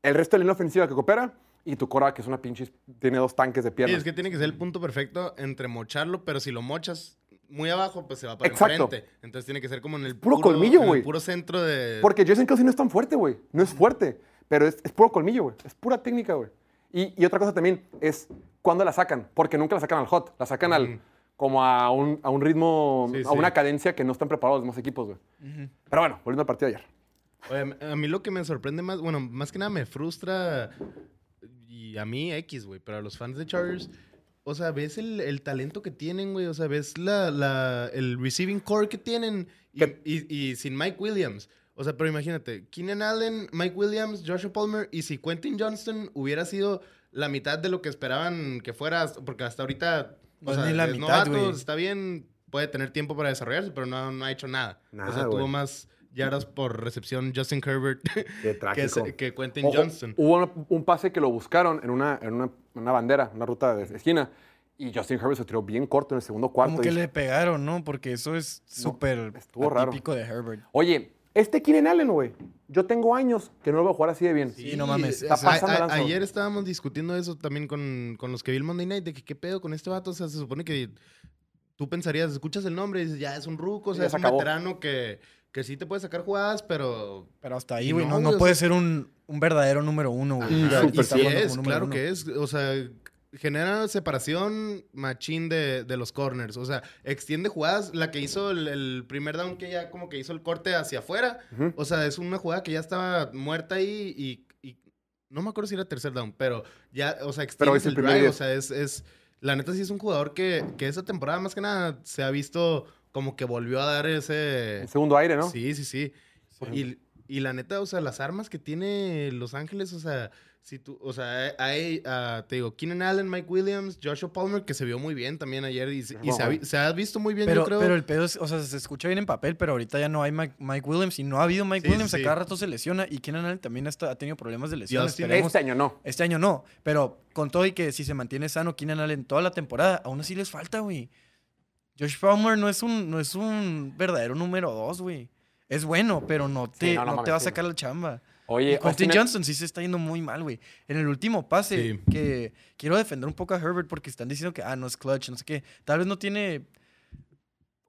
el resto de la línea ofensiva que coopera y tu cora, que es una pinche, tiene dos tanques de Sí, piernas. es que tiene que ser el punto perfecto entre mocharlo, pero si lo mochas muy abajo, pues se va para Exacto. enfrente. Entonces tiene que ser como en el Puro colmillo, en el güey. puro centro de. Porque Jason Kelsey no es tan fuerte, güey. No es fuerte, pero es, es puro colmillo, güey. Es pura técnica, güey. Y, y otra cosa también es cuándo la sacan, porque nunca la sacan al hot, la sacan al como a un, a un ritmo, Sí, a sí. una cadencia que no están preparados los demás equipos, güey. Pero bueno, volviendo al partido de ayer. Oye, a mí lo que me sorprende más, bueno, más que nada me frustra y a mí X, güey, pero a los fans de Chargers, o sea, ves el, el talento que tienen, güey. O sea, ves la, la, el receiving core que tienen. Y, y- y sin Mike Williams. O sea, pero imagínate, Keenan Allen, Mike Williams, Joshua Palmer. Y si Quentin Johnston hubiera sido la mitad de lo que esperaban que fuera, porque hasta ahorita. No o es sea, ni la es mitad, novato, güey. está bien, puede tener tiempo para desarrollarse, pero no, no ha hecho nada. Nada, o sea, güey. tuvo más yardas por recepción Justin Herbert Qué <laughs> que, que Quentin Ojo, Johnston. Hubo un pase que lo buscaron en una, en una, una bandera, una ruta de esquina, y Justin Herbert se tiró bien corto en el segundo cuarto. Como que le pegaron, ¿no? Porque eso es súper estuvo raro. típico de Herbert. Oye, este Keenan Allen, güey, yo tengo años que no lo veo jugar así de bien. Sí, no mames. está pasando A- a- ayer estábamos discutiendo eso también con, con los que vi el Monday Night, de que qué pedo con este vato. O sea, se supone que tú pensarías, escuchas el nombre y dices, ya es un ruco, o sea, es un acabó. veterano que, que sí te puede sacar jugadas, pero. Pero hasta ahí, güey. no, No, no, puede ser un, un verdadero número uno, güey. Ajá, Y sí es, claro uno. que es. O sea, genera separación machín de, de los corners. O sea, extiende jugadas. La que hizo el, el primer down, que ya como que hizo el corte hacia afuera. O sea, es una jugada que ya estaba muerta ahí y, y no me acuerdo si era tercer down, pero ya, o sea, Pero extiende es el el primer drive. diez. O sea, es, es, la neta sí es un jugador que, que esa temporada más que nada se ha visto como que volvió a dar ese... El segundo aire, ¿no? Sí, sí, sí. Y, y la neta, o sea, las armas que tiene Los Ángeles, o sea, si tú, o sea, hay, ah, te digo, Keenan Allen, Mike Williams, Joshua Palmer, que se vio muy bien también ayer y, se- y se, ha, vi- se ha visto muy bien, Pero, yo creo. pero el pedo es, o sea, se escucha bien en papel, pero ahorita ya no hay Mike, Mike Williams y no ha habido Mike Sí, Williams. sí, A cada rato se lesiona y Keenan Allen también está- ha tenido problemas de Esperemos- Este año no. Este año no, pero con todo y que si se mantiene sano Keenan Allen toda la temporada, aún así les falta, güey. Josh Palmer no es un, no es un verdadero número dos, güey. Es bueno, pero no te, no, no no mames, te va a sacar la chamba. Oye, Austin- Johnson sí se está yendo muy mal, güey. En el último pase, Sí. que quiero defender un poco a Herbert porque están diciendo que, ah, no es clutch, no sé qué. Tal vez no tiene...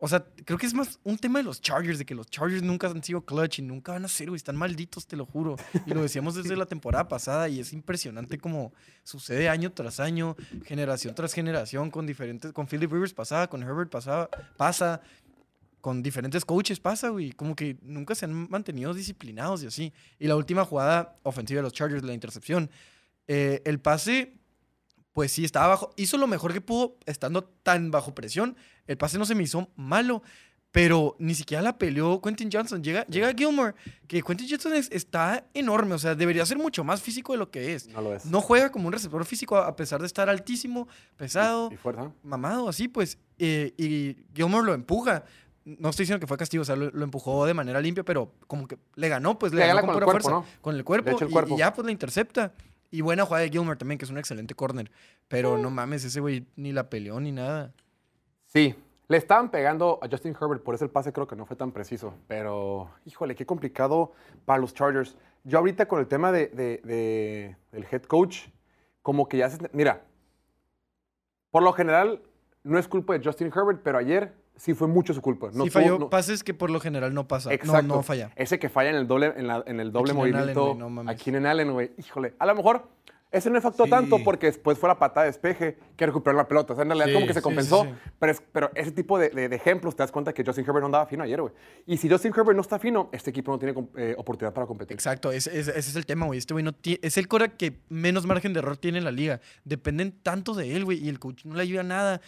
O sea, creo que es más un tema de los Chargers, de que los Chargers nunca han sido clutch y nunca van a ser, güey. Están malditos, te lo juro. Y lo decíamos desde la temporada pasada y es impresionante como sucede año tras año, generación tras generación, con diferentes... Con Philip Rivers pasaba, con Herbert pasaba, pasa, con diferentes coaches pasa, güey. Como que nunca se han mantenido disciplinados y así. Y la última jugada ofensiva de los Chargers, la intercepción. eh, el pase, pues sí, estaba bajo. Hizo lo mejor que pudo estando tan bajo presión. El pase no se me hizo malo. Pero ni siquiera la peleó Quentin Johnson. Llega, llega Gilmore, que Quentin Johnson es- está enorme. O sea, debería ser mucho más físico de lo que es. No lo es. No juega como un receptor físico a pesar de estar altísimo, pesado Y fuerza. mamado, así pues. eh, y Gilmore lo empuja. No estoy diciendo que fue castigo, o sea, lo, lo empujó de manera limpia, pero como que le ganó, pues le Le ganó con, con el cuerpo, fuerza. ¿no? Con el cuerpo, el y- cuerpo. Y, ya pues la intercepta. Y buena jugada de Gilmore también, que es un excelente corner. Pero no mames, ese güey ni la peleó ni nada. Sí, le estaban pegando a Justin Herbert, por eso el pase creo que no fue tan preciso. Pero, híjole, qué complicado para los Chargers. Yo ahorita con el tema de, de- de- del head coach, como que ya se... Mira, por lo general no es culpa de Justin Herbert, pero ayer sí fue mucho su culpa. No sí falló no- pases que por lo general no pasa. Exacto. No, no falla. Ese que falla en el doble, en la- en el doble Allen, movimiento güey, no mames. a Keenan Allen, güey. Híjole, a lo mejor ese no afectó Sí. tanto porque después fue la patada de despeje que recuperó la pelota. O sea, en realidad Sí, como que se compensó. sí. Pero, es- pero ese tipo de, de- de ejemplos te das cuenta que Justin Herbert no andaba fino ayer, güey. Y si Justin Herbert no está fino, este equipo no tiene eh, oportunidad para competir. Exacto, ese, ese- ese es el tema, güey. Este güey no es el cora que menos margen de error tiene en la liga. Dependen tanto de él, güey, y el coach no le ayuda a nada.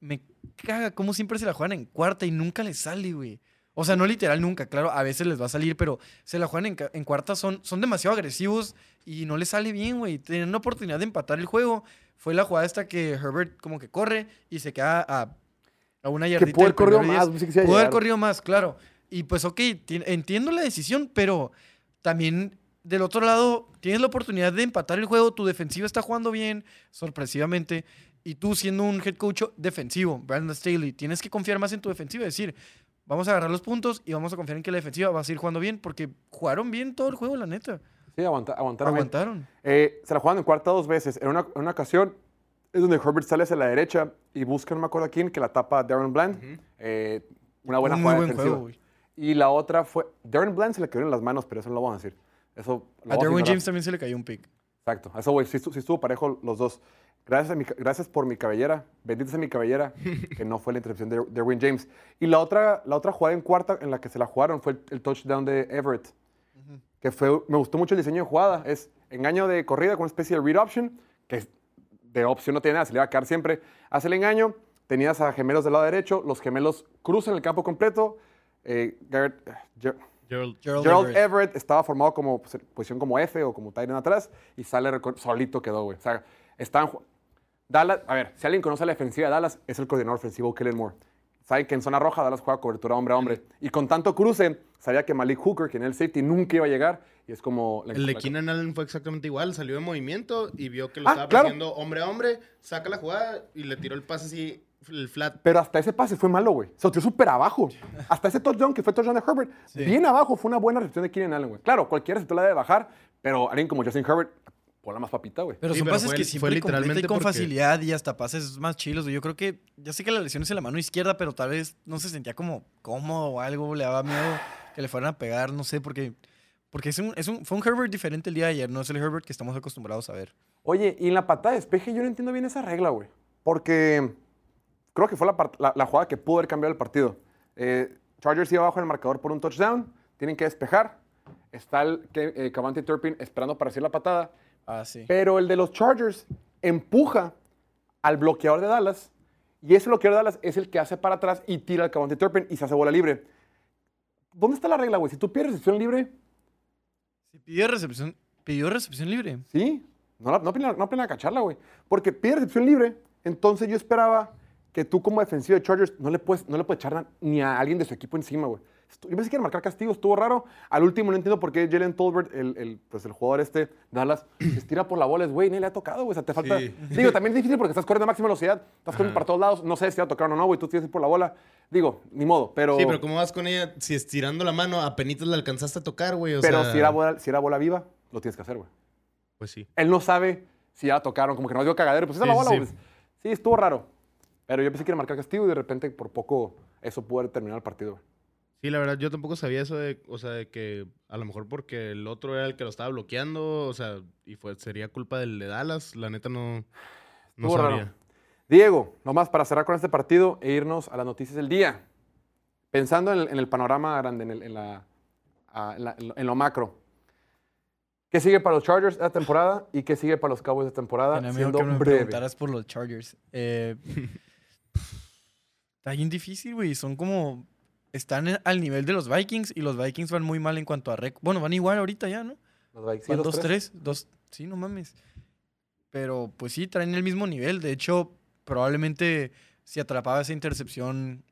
Me caga cómo siempre se la juegan en cuarta y nunca le sale, güey. O sea, no literal nunca, claro, a veces les va a salir, pero se la juegan en, en cuarta, son, son demasiado agresivos y no les sale bien, güey. Tienen una oportunidad de empatar el juego. Fue la jugada esta que Herbert como que corre y se queda a, a una Que yardita. pudo haber corrido más, que a Pudo haber corrido más, claro. Y pues, ok, ti- entiendo la decisión, pero también del otro lado tienes la oportunidad de empatar el juego. Tu defensiva está jugando bien, sorpresivamente. Y tú, siendo un head coach defensivo, Brandon Staley, tienes que confiar más en tu defensiva. Es decir, vamos a agarrar los puntos y vamos a confiar en que la defensiva va a seguir jugando bien, porque jugaron bien todo el juego, la neta. Sí, aguanta- aguantaron. Aguantaron. Eh, se la jugaron en cuarta dos veces. En una, en una ocasión es donde Herbert sale hacia la derecha y busca, no me acuerdo a quién, que la tapa Darren Bland. Eh, una buena Un muy jugada buen defensiva. juego, güey. Y la otra fue. Darren Bland se le quedó en las manos, pero eso no lo vamos a decir. Eso lo A ignorar. James también se le cayó un pick. Exacto. Eso, güey. Sí, sí estuvo parejo los dos. Gracias, a mi gracias por mi cabellera. Bendita sea mi cabellera, <laughs> que no fue la intercepción de Derwin James. Y la otra, la otra jugada en cuarta en la que se la jugaron fue el, el touchdown de Everett. Que fue, me gustó mucho el diseño de jugada. Es engaño de corrida con una especie de read option, que de opción no tenía nada, se le iba a quedar siempre. Hace el engaño, tenías a gemelos del lado derecho, los gemelos cruzan el campo completo. eh, Garrett- eh, Ger- Gerald, Gerald Gerald Everett. Everett estaba formado como pues, posición como F o como Tyrant atrás y sale solito quedó, güey. O sea, ju- Dallas, a ver, si alguien conoce la defensiva de Dallas, es el coordinador ofensivo Kellen Moore. Saben que en zona roja Dallas juega cobertura hombre a hombre. Y con tanto cruce, sabía que Malik Hooker, quien era el safety, nunca iba a llegar. Y es como... la- El de la- Keenan Allen fue exactamente igual. Salió de movimiento y vio que lo Ah, estaba claro. persiguiendo hombre a hombre. Saca la jugada y le tiró el pase así, el flat. Pero hasta ese pase fue malo, güey. Se lo tiró súper abajo. <laughs> Hasta ese touchdown que fue touchdown de Herbert, bien abajo, fue una buena recepción de Keenan Allen, güey. Claro, cualquier receptor la debe bajar, pero alguien como Justin Herbert, por la más papita, güey. Pero Sí, son pero pases fue- que fue siempre literalmente con porque- facilidad y hasta pases más chilos. güey. Yo creo que, ya sé que la lesión es en la mano izquierda, pero tal vez no se sentía como cómodo o algo, le daba miedo que le fueran a pegar, no sé, porque, porque es un, es un, fue un Herbert diferente el día de ayer, no es el Herbert que estamos acostumbrados a ver. Oye, y en la patada de despeje yo no entiendo bien esa regla, güey. Porque creo que fue la, la- la jugada que pudo haber cambiado el partido. Eh, Chargers iba abajo en el marcador por un touchdown, tienen que despejar. Está el que, eh, Cavante Turpin esperando para hacer la patada. Ah, sí. Pero el de los Chargers empuja al bloqueador de Dallas. Y ese bloqueador de Dallas es el que hace para atrás y tira al Cavante Turpin y se hace bola libre. ¿Dónde está la regla, güey? Si tú pierdes recepción libre, Sí, pidió recepción, pidió recepción libre. Sí, no, la, no, cacharla, güey. Porque pide recepción libre, entonces yo esperaba que tú como defensivo de Chargers no le puedes, no le puedes echar ni a alguien de su equipo encima, güey. Yo pensé que iba a marcar castigo, estuvo raro. Al último no entiendo por qué Jalen Tolbert, el, el, pues el jugador este de Dallas, se <clears throat> estira por la bola, es, güey, ni le ha tocado, güey. O sea, te falta... Sí. <laughs> Digo, también es difícil porque estás corriendo a máxima velocidad, estás corriendo para todos lados, no sé si va a tocar o no, güey, tú tienes que ir por la bola. Digo, ni modo, pero... Sí, pero ¿cómo vas con ella? Si estirando la mano, apenas la alcanzaste a tocar, güey. O pero sea, si, era bola, si era bola viva, lo tienes que hacer, güey. Pues sí. él no sabe si ya la tocaron, como que no dio cagadero, pues esa es Sí, la bola, sí. güey. Sí, estuvo raro. Pero yo pensé que iba a marcar castigo y de repente por poco eso pudo haber terminado el partido. güey. Sí, la verdad, yo tampoco sabía eso de, o sea, de que a lo mejor porque el otro era el que lo estaba bloqueando, o sea, y fue, sería culpa del de Dallas, la neta no, no Estuvo raro. sabría. Diego, nomás para cerrar con este partido e irnos a las noticias del día. Pensando en el, en el panorama grande, en, el- en la, ah, en la- en lo- en lo macro. ¿Qué sigue para los Chargers esta temporada y qué sigue para los Cowboys esta temporada? Siendo que me breve. preguntaras por los Chargers. Eh, <laughs> está bien difícil, güey. Son como. Están en- al nivel de los Vikings y los Vikings van muy mal en cuanto a rec. Bueno, van igual ahorita ya, ¿no? Los Vikings, Van los tres. 2-3. Dos... Sí, no mames. Pero pues sí, traen el mismo nivel. De hecho, probablemente si atrapaba esa intercepción,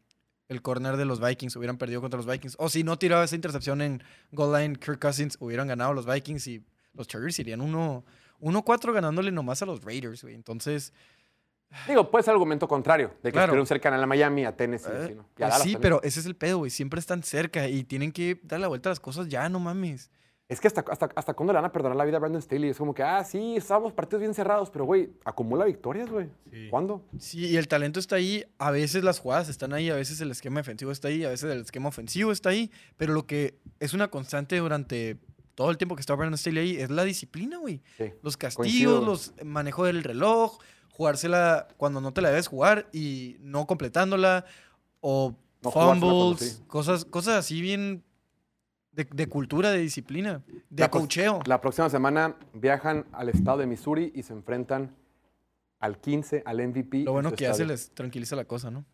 el corner de los Vikings hubieran perdido contra los Vikings. O si no tiraba esa intercepción en goal line, Kirk Cousins hubieran ganado los Vikings y los Chargers irían 1 1-4 ganándole nomás a los Raiders, güey. Entonces, Digo, puede ser argumento contrario, de que Claro. estuvieron cerca a Miami, a Tennessee. eh, pues sí, también. pero ese es el pedo, güey. Siempre están cerca y tienen que dar la vuelta a las cosas ya, no mames. Es que hasta, hasta, hasta cuándo le van a perdonar la vida a Brandon Staley. Es como que, ah, sí, estábamos partidos bien cerrados, pero güey, acumula victorias, güey. Sí. ¿Cuándo? Sí, y el talento está ahí. A veces las jugadas están ahí, a veces el esquema defensivo está ahí, a veces el esquema ofensivo está ahí. Pero lo que es una constante durante todo el tiempo que está Brandon Staley ahí es la disciplina, güey. Sí. Los Coincido. castigos, los manejo del reloj, jugársela cuando no te la debes jugar y no completándola, o No fumbles, sí. cosas, cosas así bien de, de cultura, de disciplina, de La cocheo. La próxima semana viajan al estado de Missouri y se enfrentan al 15, al MVP. Lo bueno que se estadio. les tranquiliza la cosa, ¿no?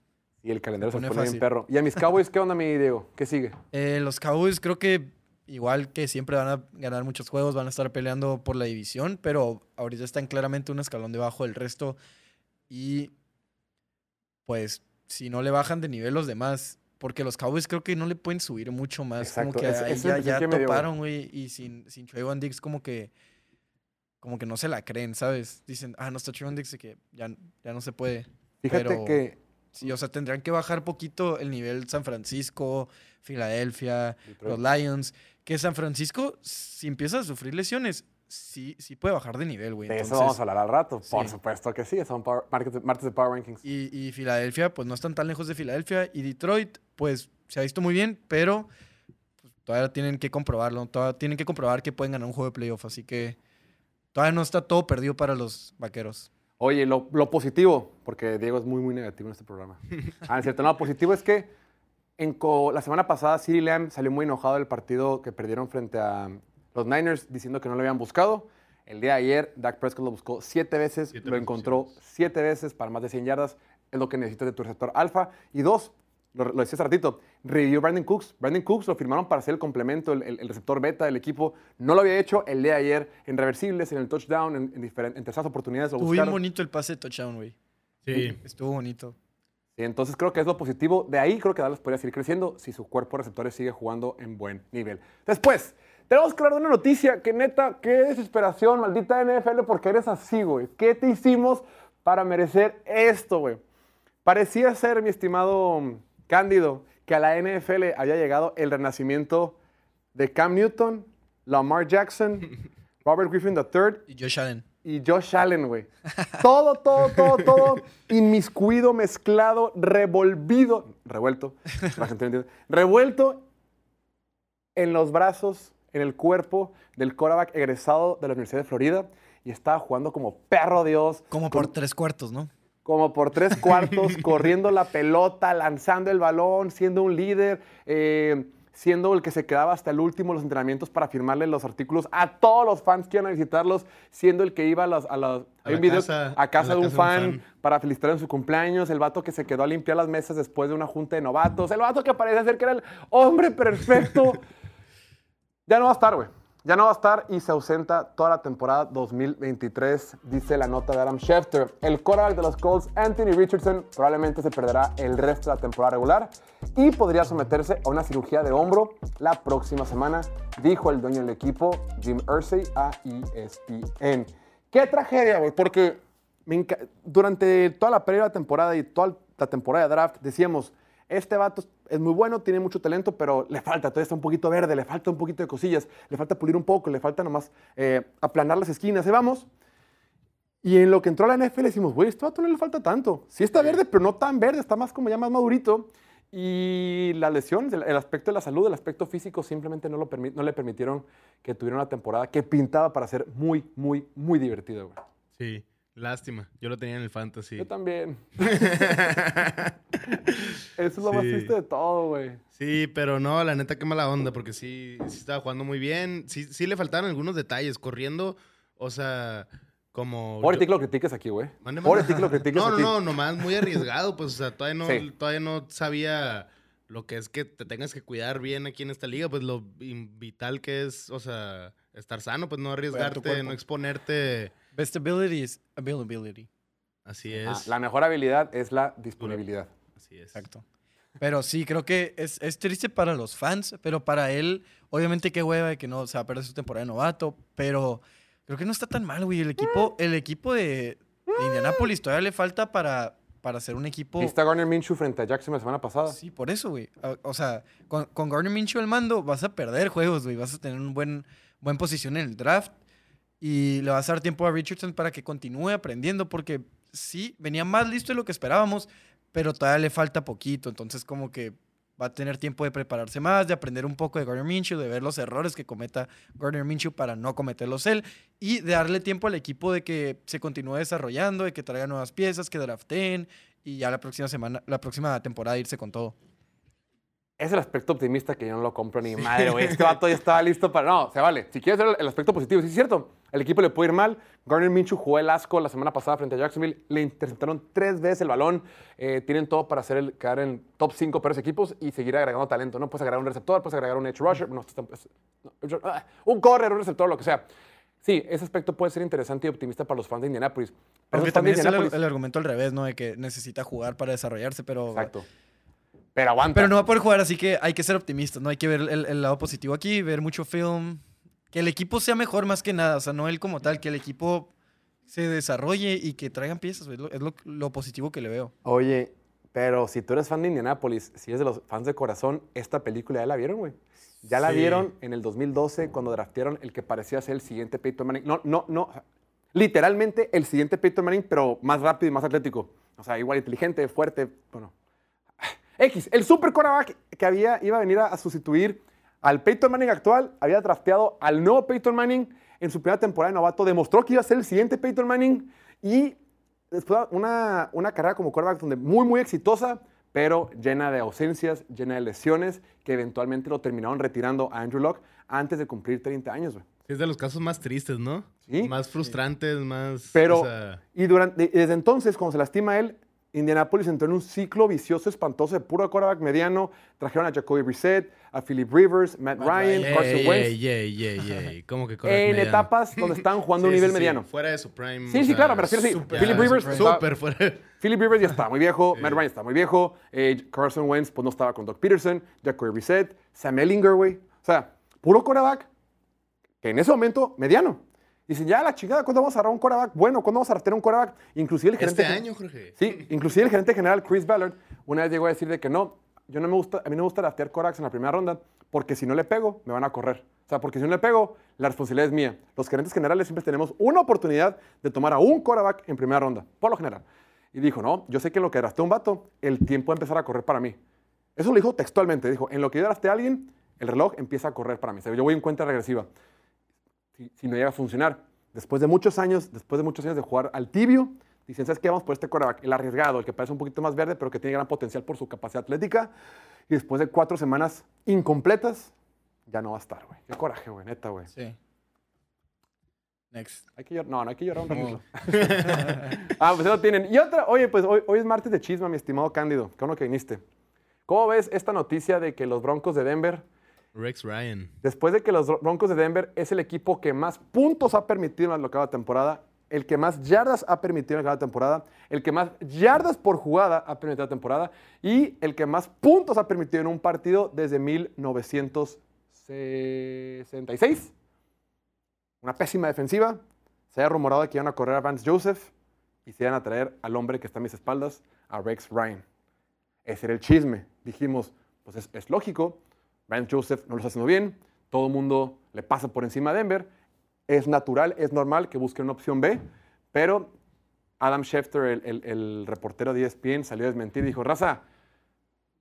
Y el calendario se pone pone bien fácil. perro. ¿Y a mis Cowboys qué onda, mi Diego? ¿Qué sigue? Eh, los Cowboys creo que igual que siempre van a ganar muchos juegos, van a estar peleando por la división, pero ahorita están claramente un escalón debajo del resto y pues si no le bajan de nivel los demás, porque los Cowboys creo que no le pueden subir mucho más, Exacto, como que es- ahí ya, ya que toparon, güey, y sin, sin Trayvon Diggs como que como que no se la creen, ¿sabes? Dicen, ah, no está Trayvon Diggs, y que ya, ya no se puede. Fíjate Pero- que Sí, o sea, tendrán que bajar poquito el nivel San Francisco, Filadelfia, Detroit. los Lions. Que San Francisco, si empieza a sufrir lesiones, sí, sí puede bajar de nivel, güey. de eso vamos a hablar al rato. Por supuesto que sí, son power- martes, martes de Power Rankings. y, y Filadelfia, pues no están tan lejos de Filadelfia. Y Detroit, pues se ha visto muy bien, pero pues, todavía tienen que comprobarlo. Todavía tienen que comprobar que pueden ganar un juego de playoff. Así que todavía no está todo perdido para los vaqueros. Oye, lo, lo positivo, porque Diego es muy, muy negativo en este programa. <laughs> Ah, es cierto, no, lo positivo es que en co- la semana pasada CeeDee Lamb salió muy enojado del partido que perdieron frente a los Niners diciendo que no lo habían buscado. El día de ayer, Dak Prescott lo buscó siete veces, Siete lo encontró siete veces para más de 100 yardas. Es lo que necesitas de tu receptor alfa. Y dos, lo, lo decía hace ratito, revivió Brandon Cooks. Brandon Cooks lo firmaron para ser el complemento, el, el- el receptor beta del equipo. No lo había hecho el día de ayer en reversibles, en el touchdown, en, en, diferen- en terceras oportunidades. Lo Estuvo bien bonito el pase de touchdown, güey. Sí. Estuvo bonito. Entonces creo que es lo positivo. De ahí creo que Dallas podría seguir creciendo si su cuerpo de receptores sigue jugando en buen nivel. Después, tenemos que hablar de una noticia que neta, qué desesperación, maldita NFL, porque eres así, güey. ¿Qué te hicimos para merecer esto, güey? Parecía ser, mi estimado Cándido, que a la NFL había llegado el renacimiento de Cam Newton, Lamar Jackson, <laughs> Robert Griffin III Y Josh Allen. Y Josh Allen, güey. Todo, todo, todo, todo inmiscuido, mezclado, revolvido, revuelto, la gente no entiende, revuelto en los brazos, en el cuerpo del quarterback egresado de la Universidad de Florida y estaba jugando como perro Dios, Como por tres cuartos, ¿no? como por tres cuartos, corriendo la pelota, lanzando el balón, siendo un líder, eh, siendo el que se quedaba hasta el último los entrenamientos para firmarle los artículos a todos los fans que iban a visitarlos, siendo el que iba a las... A, las- A hay la un video casa- a casa a la de un casa de un fan, fan. para felicitar en su cumpleaños, el vato que se quedó a limpiar las mesas después de una junta de novatos, el vato que parece ser que era el hombre perfecto. <laughs> Ya no va a estar, güey. Ya no va a estar y se ausenta toda la temporada 2023, dice la nota de Adam Schefter. El quarterback de los Colts, Anthony Richardson, probablemente se perderá el resto de la temporada regular y podría someterse a una cirugía de hombro la próxima semana, dijo el dueño del equipo, Jim Irsay, a ESPN. ¡Qué tragedia, güey! Porque durante toda la primera temporada y toda la temporada de draft decíamos, este vato es muy bueno, tiene mucho talento, pero le falta, todavía está un poquito verde, le falta un poquito de cosillas, le falta pulir un poco, le falta nomás eh, aplanar las esquinas, y vamos. Y en lo que entró a la NFL decimos, güey, este vato no le falta tanto. Sí está verde, pero no tan verde, está más como ya más madurito. Y las lesiones, el, aspecto de la salud, el aspecto físico, simplemente no, lo no le permitieron que tuviera una temporada que pintaba para ser muy, muy, muy divertida, güey. Sí, lástima. Yo lo tenía en el fantasy. Yo también. <laughs> Eso es lo más triste de todo, güey. Sí, pero no, la neta, qué mala onda, porque sí, sí estaba jugando muy bien. Sí, sí le faltaron algunos detalles, corriendo, o sea, como... Pobre yo- ti que lo critiques aquí, güey. Pobre ti que lo critiques No, no, aquí. no, nomás muy arriesgado, pues, o sea, todavía no, Sí. todavía no sabía lo que es que te tengas que cuidar bien aquí en esta liga, pues lo vital que es, o sea, estar sano, pues no arriesgarte, no exponerte. Best ability is availability. Así es. Ah, la mejor habilidad es la disponibilidad. Así es. Exacto. Pero sí, creo que es, es triste para los fans, pero para él, obviamente qué hueva de que no se va a perder su temporada de novato, pero creo que no está tan mal, güey. El equipo, el equipo de, de Indianapolis todavía le falta para, para ser un equipo... ¿Viste a Garner Minshew frente a Jackson la semana pasada? Sí, por eso, güey. O- O sea, con, con Gardner Minshew al mando vas a perder juegos, güey. Vas a tener un buen, buen posición en el draft y le vas a dar tiempo a Richardson para que continúe aprendiendo porque sí, venía más listo de lo que esperábamos, pero todavía le falta poquito. Entonces, como que va a tener tiempo de prepararse más, de aprender un poco de Gardner Minshew, de ver los errores que cometa Gardner Minshew para no cometerlos él y de darle tiempo al equipo de que se continúe desarrollando, de que traiga nuevas piezas, que drafteen y ya la próxima semana, la próxima temporada irse con todo. Es el aspecto optimista que yo no lo compro ni madre, güey. Este vato ya estaba listo para. No, se vale. Si quieres ver el aspecto positivo, sí es cierto. El equipo le puede ir mal. Garner Minshew jugó el asco la semana pasada frente a Jacksonville. Le interceptaron tres veces el balón. Eh, tienen todo para hacer el, quedar en top 5 peores equipos y seguir agregando talento. No puedes agregar un receptor, puedes agregar un edge rusher, no, no, ah, un correr, un receptor, lo que sea. Sí, ese aspecto puede ser interesante y optimista para los fans de Indianapolis. Pero de también es el, el argumento al revés, ¿no? De que necesita jugar para desarrollarse, pero... Exacto. Pero aguanta. Pero no va a poder jugar, así que hay que ser optimistas, ¿no? Hay que ver el, el lado positivo aquí, ver mucho film. Que el equipo sea mejor más que nada, o sea, no él como tal, que el equipo se desarrolle y que traigan piezas, es lo, es lo- lo positivo que le veo. Oye, pero si tú eres fan de Indianapolis, si eres de los fans de corazón, esta película ya la vieron, güey. Ya la Sí. vieron en el 2012 cuando draftearon el que parecía ser el siguiente Peyton Manning. No, no, no. Literalmente el siguiente Peyton Manning, pero más rápido y más atlético. O sea, igual inteligente, fuerte. Bueno. <laughs> X, el super quarterback que había, iba a venir a, a sustituir al Peyton Manning actual, había drafteado al nuevo Peyton Manning en su primera temporada de novato, demostró que iba a ser el siguiente Peyton Manning y después una, una carrera como quarterback donde muy, muy exitosa, pero llena de ausencias, llena de lesiones, que eventualmente lo terminaron retirando a Andrew Locke antes de cumplir 30 años. Sí, es de los casos más tristes, ¿no? Sí. más frustrantes, más... Pero, o sea, y durante, y desde entonces, cuando se lastima él, Indianapolis entró en un ciclo vicioso, espantoso de puro quarterback mediano. Trajeron a Jacoby Brissett, a Philip Rivers, Matt, Ryan. Carson ey, Wentz. ey, ¿Cómo que en mediano? etapas donde estaban jugando a un Sí, nivel sí, sí, mediano. Fuera de su prime. Sí, sí, claro, me refiero Philip Rivers Súper fuera. Philip Rivers ya está muy viejo, Matt Ryan está muy viejo, eh, Carson Wentz pues no estaba con Doc Peterson, Jacoby Brissett, Sam Ellinger, güey. O sea, puro quarterback que en ese momento mediano. Dicen, ya la chingada, ¿cuándo vamos a agarrar un quarterback bueno? ¿Cuándo vamos a tener un quarterback? Inclusive el gerente... Este año, Jorge. Sí, inclusive el gerente general Chris Ballard una vez llegó a decir de que no, yo no me gusta, a mí no me gusta draftear quarterbacks en la primera ronda porque si no le pego, me van a correr. O sea, porque si no le pego, la responsabilidad es mía. Los gerentes generales siempre tenemos una oportunidad de tomar a un quarterback en primera ronda, por lo general. Y dijo, no, yo sé que en lo que drafté un vato, el tiempo va a empezar a correr para mí. Eso lo dijo textualmente. Dijo, en lo que yo drafté a alguien, el reloj empieza a correr para mí. O sea, yo voy en cuenta regresiva. Si, si no llega a funcionar. Después de muchos años, después de muchos años de jugar al tibio, dicen, ¿sabes qué? Vamos por este quarterback, el arriesgado, el que parece un poquito más verde, pero que tiene gran potencial por su capacidad atlética. Y después de cuatro semanas incompletas, ya no va a estar, güey. Qué coraje, güey, neta, güey. Sí. Next. Hay que llorar. No, no hay que llorar un ratito. <laughs> ah, pues lo tienen. Y otra, oye, pues hoy, hoy es martes de chisma, mi estimado Cándido. Qué bueno que viniste. ¿Cómo ves esta noticia de que los Broncos de Denver, Rex Ryan. después de que los Broncos de Denver es el equipo que más puntos ha permitido en la locada temporada, el que más yardas ha permitido en la temporada, el que más yardas por jugada ha permitido en la temporada y el que más puntos ha permitido en un partido desde 1966? Una pésima defensiva. Se ha rumorado que iban a correr a Vance Joseph y se iban a traer al hombre que está a mis espaldas, a Rex Ryan. Ese era el chisme. Dijimos, pues es, es lógico, Vance Joseph no lo está haciendo bien, todo el mundo le pasa por encima a Denver, es natural, es normal que busquen una opción B, pero Adam Schefter, el, reportero de ESPN, salió a desmentir y dijo, raza,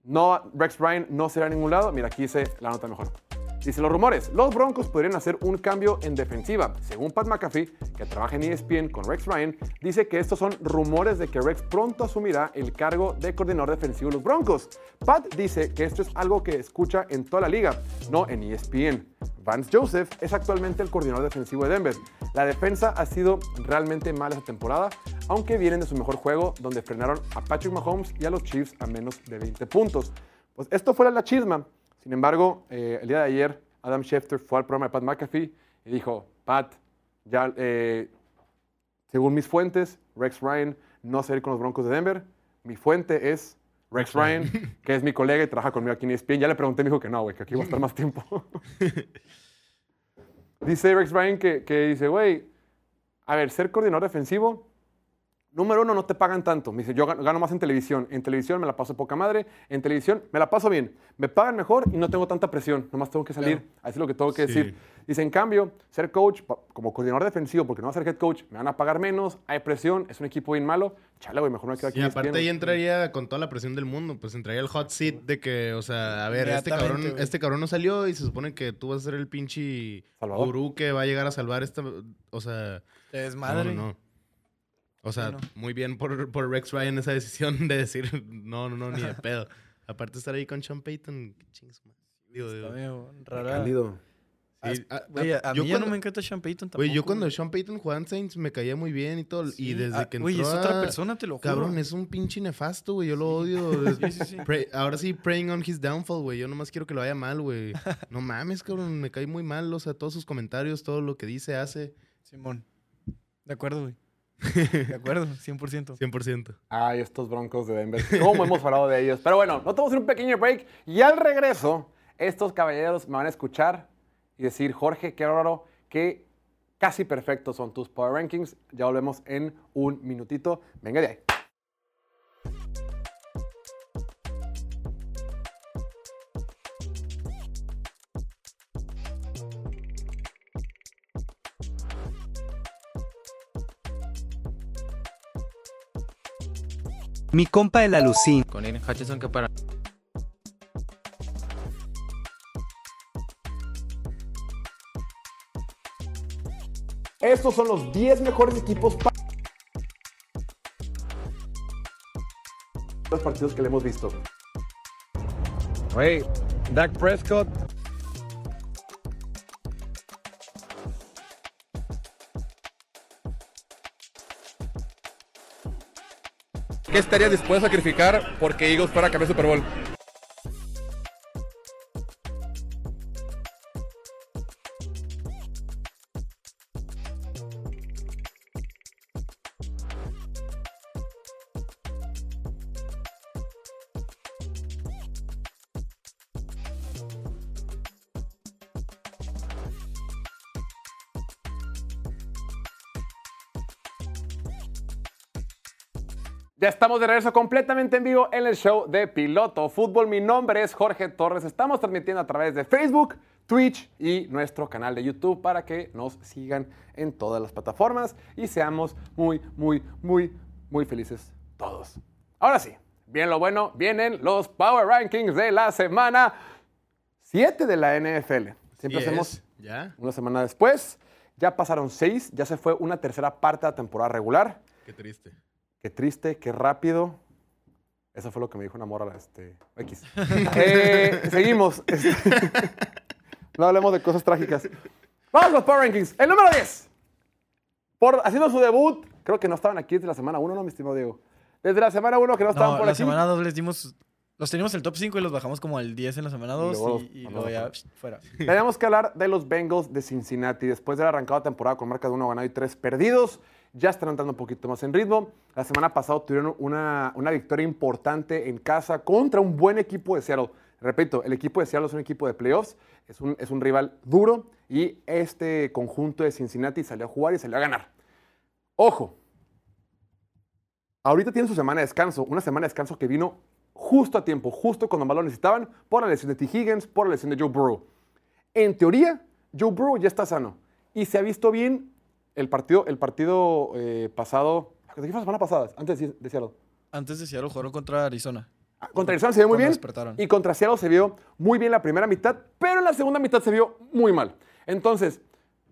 no, Rex Ryan no será a ningún lado. Mira, aquí dice la nota mejor. Dice los rumores, los Broncos podrían hacer un cambio en defensiva. Según Pat McAfee, que trabaja en ESPN con Rex Ryan, dice que estos son rumores de que Rex pronto asumirá el cargo de coordinador defensivo de los Broncos. Pat dice que esto es algo que escucha en toda la liga, no en ESPN. Vance Joseph es actualmente el coordinador defensivo de Denver. La defensa ha sido realmente mala esta temporada, aunque vienen de su mejor juego, donde frenaron a Patrick Mahomes y a los Chiefs a menos de 20 puntos. Pues esto fuera la chisma. Sin embargo, eh, el día de ayer, Adam Schefter fue al programa de Pat McAfee y dijo, Pat, ya, eh, según mis fuentes, Rex Ryan no va a seguir con los Broncos de Denver. Mi fuente es Rex Ryan, que es mi colega y trabaja conmigo aquí en ESPN. Ya le pregunté y me dijo que no, güey, que aquí va a estar más tiempo. <laughs> dice Rex Ryan que, que dice, güey, a ver, ser coordinador defensivo, número uno, no te pagan tanto. Me dice, yo gano, más en televisión. En televisión me la paso poca madre. En televisión me la paso bien. Me pagan mejor y no tengo tanta presión. Nomás tengo que salir a decir lo que tengo que Sí. decir. Dice, en cambio, ser coach, como coordinador defensivo, porque no va a ser head coach, me van a pagar menos, hay presión, es un equipo bien malo. Chale, güey, mejor me quedo aquí. Y aparte ahí entraría con toda la presión del mundo, pues entraría el hot seat de que, o sea, a ver, este cabrón, este cabrón no salió y se supone que tú vas a ser el pinche Salvador. gurú que va a llegar a salvar esta, o sea, no, no, no. O sea, muy bien por, por Rex Ryan esa decisión de decir, no, no, no, ni de <laughs> pedo. Aparte estar ahí con Sean Payton, qué chingue su madre. Digo, digo, Está medio rara. Sí, ah, Güey, a, ah, a yo mí ya no cuando- me encanta Sean Payton tampoco. Güey, yo cuando güey. Sean Payton jugaba en Saints me caía muy bien y todo. Y desde Ah, que Güey, entró es otra persona, te lo juro. Cabrón, es un pinche nefasto, güey. Yo lo odio. <laughs> Sí, sí, sí. Pray- ahora sí, praying on his downfall, güey. Yo nomás quiero que lo vaya mal, güey. <laughs> No mames, cabrón. Me cae muy mal. O sea, todos sus comentarios, todo lo que dice, hace. Simón. De acuerdo, güey. <laughs> De acuerdo, 100%. 100%. Ay, estos broncos de Denver. ¿Cómo hemos hablado de ellos? Pero bueno, no tomamos un pequeño break y al regreso, estos caballeros me van a escuchar y decir, Jorge, qué raro, qué casi perfectos son tus Power Rankings. Ya volvemos en un minutito. Venga de ahí. Mi compa el alucín. Con Aiden Hutchinson que para Estos son los 10 mejores equipos para los partidos que le hemos visto. Wait, Dak Prescott. ¿Qué estarías dispuesto a sacrificar porque Eagles fuera a campeón Super Bowl? Ya estamos de regreso completamente en vivo en el show de Piloto Fútbol. Mi nombre es Jorge Torres. Estamos transmitiendo a través de Facebook, Twitch y nuestro canal de YouTube para que nos sigan en todas las plataformas y seamos muy, muy, muy, muy felices todos. Ahora sí, bien lo bueno, vienen los Power Rankings de la semana 7 de la NFL. Siempre hacemos ¿Ya? una semana después. Ya pasaron seis, ya se fue una tercera parte de la temporada regular. Qué triste. Qué triste, qué rápido. Eso fue lo que me dijo una morra, este, X. <laughs> Eh, seguimos. este, <laughs> no hablemos de cosas trágicas. Vamos a los Power Rankings. El número 10. Por haciendo su debut, creo que no estaban aquí desde la semana 1, ¿no, mi estimado Diego? Desde la semana 1 que no estaban No, por la aquí. semana 2 les dimos. Los teníamos el top 5 y los bajamos como al 10 en la semana 2 luego y, luego ya psh, fuera. <laughs> Tenemos que hablar de los Bengals de Cincinnati. Después de haber arrancado la temporada con marca de 1 ganado y 3 perdidos, ya están entrando un poquito más en ritmo. La semana pasada tuvieron una, una victoria importante en casa contra un buen equipo de Seattle. Repito, el equipo de Seattle es un equipo de playoffs, es un, es un rival duro y este conjunto de Cincinnati salió a jugar y salió a ganar. Ojo, ahorita tienen su semana de descanso, una semana de descanso que vino justo a tiempo, justo cuando más lo necesitaban, por la lesión de T. Higgins, por la lesión de Joe Burrow. En teoría, Joe Burrow ya está sano y se ha visto bien el partido, el partido eh, pasado, ¿de qué fue la semana pasada? Antes de de Seattle. Antes de Seattle jugaron contra Arizona. Ah, Contra Arizona se vio muy bien despertaron. y contra Seattle se vio muy bien la primera mitad, pero en la segunda mitad se vio muy mal. Entonces,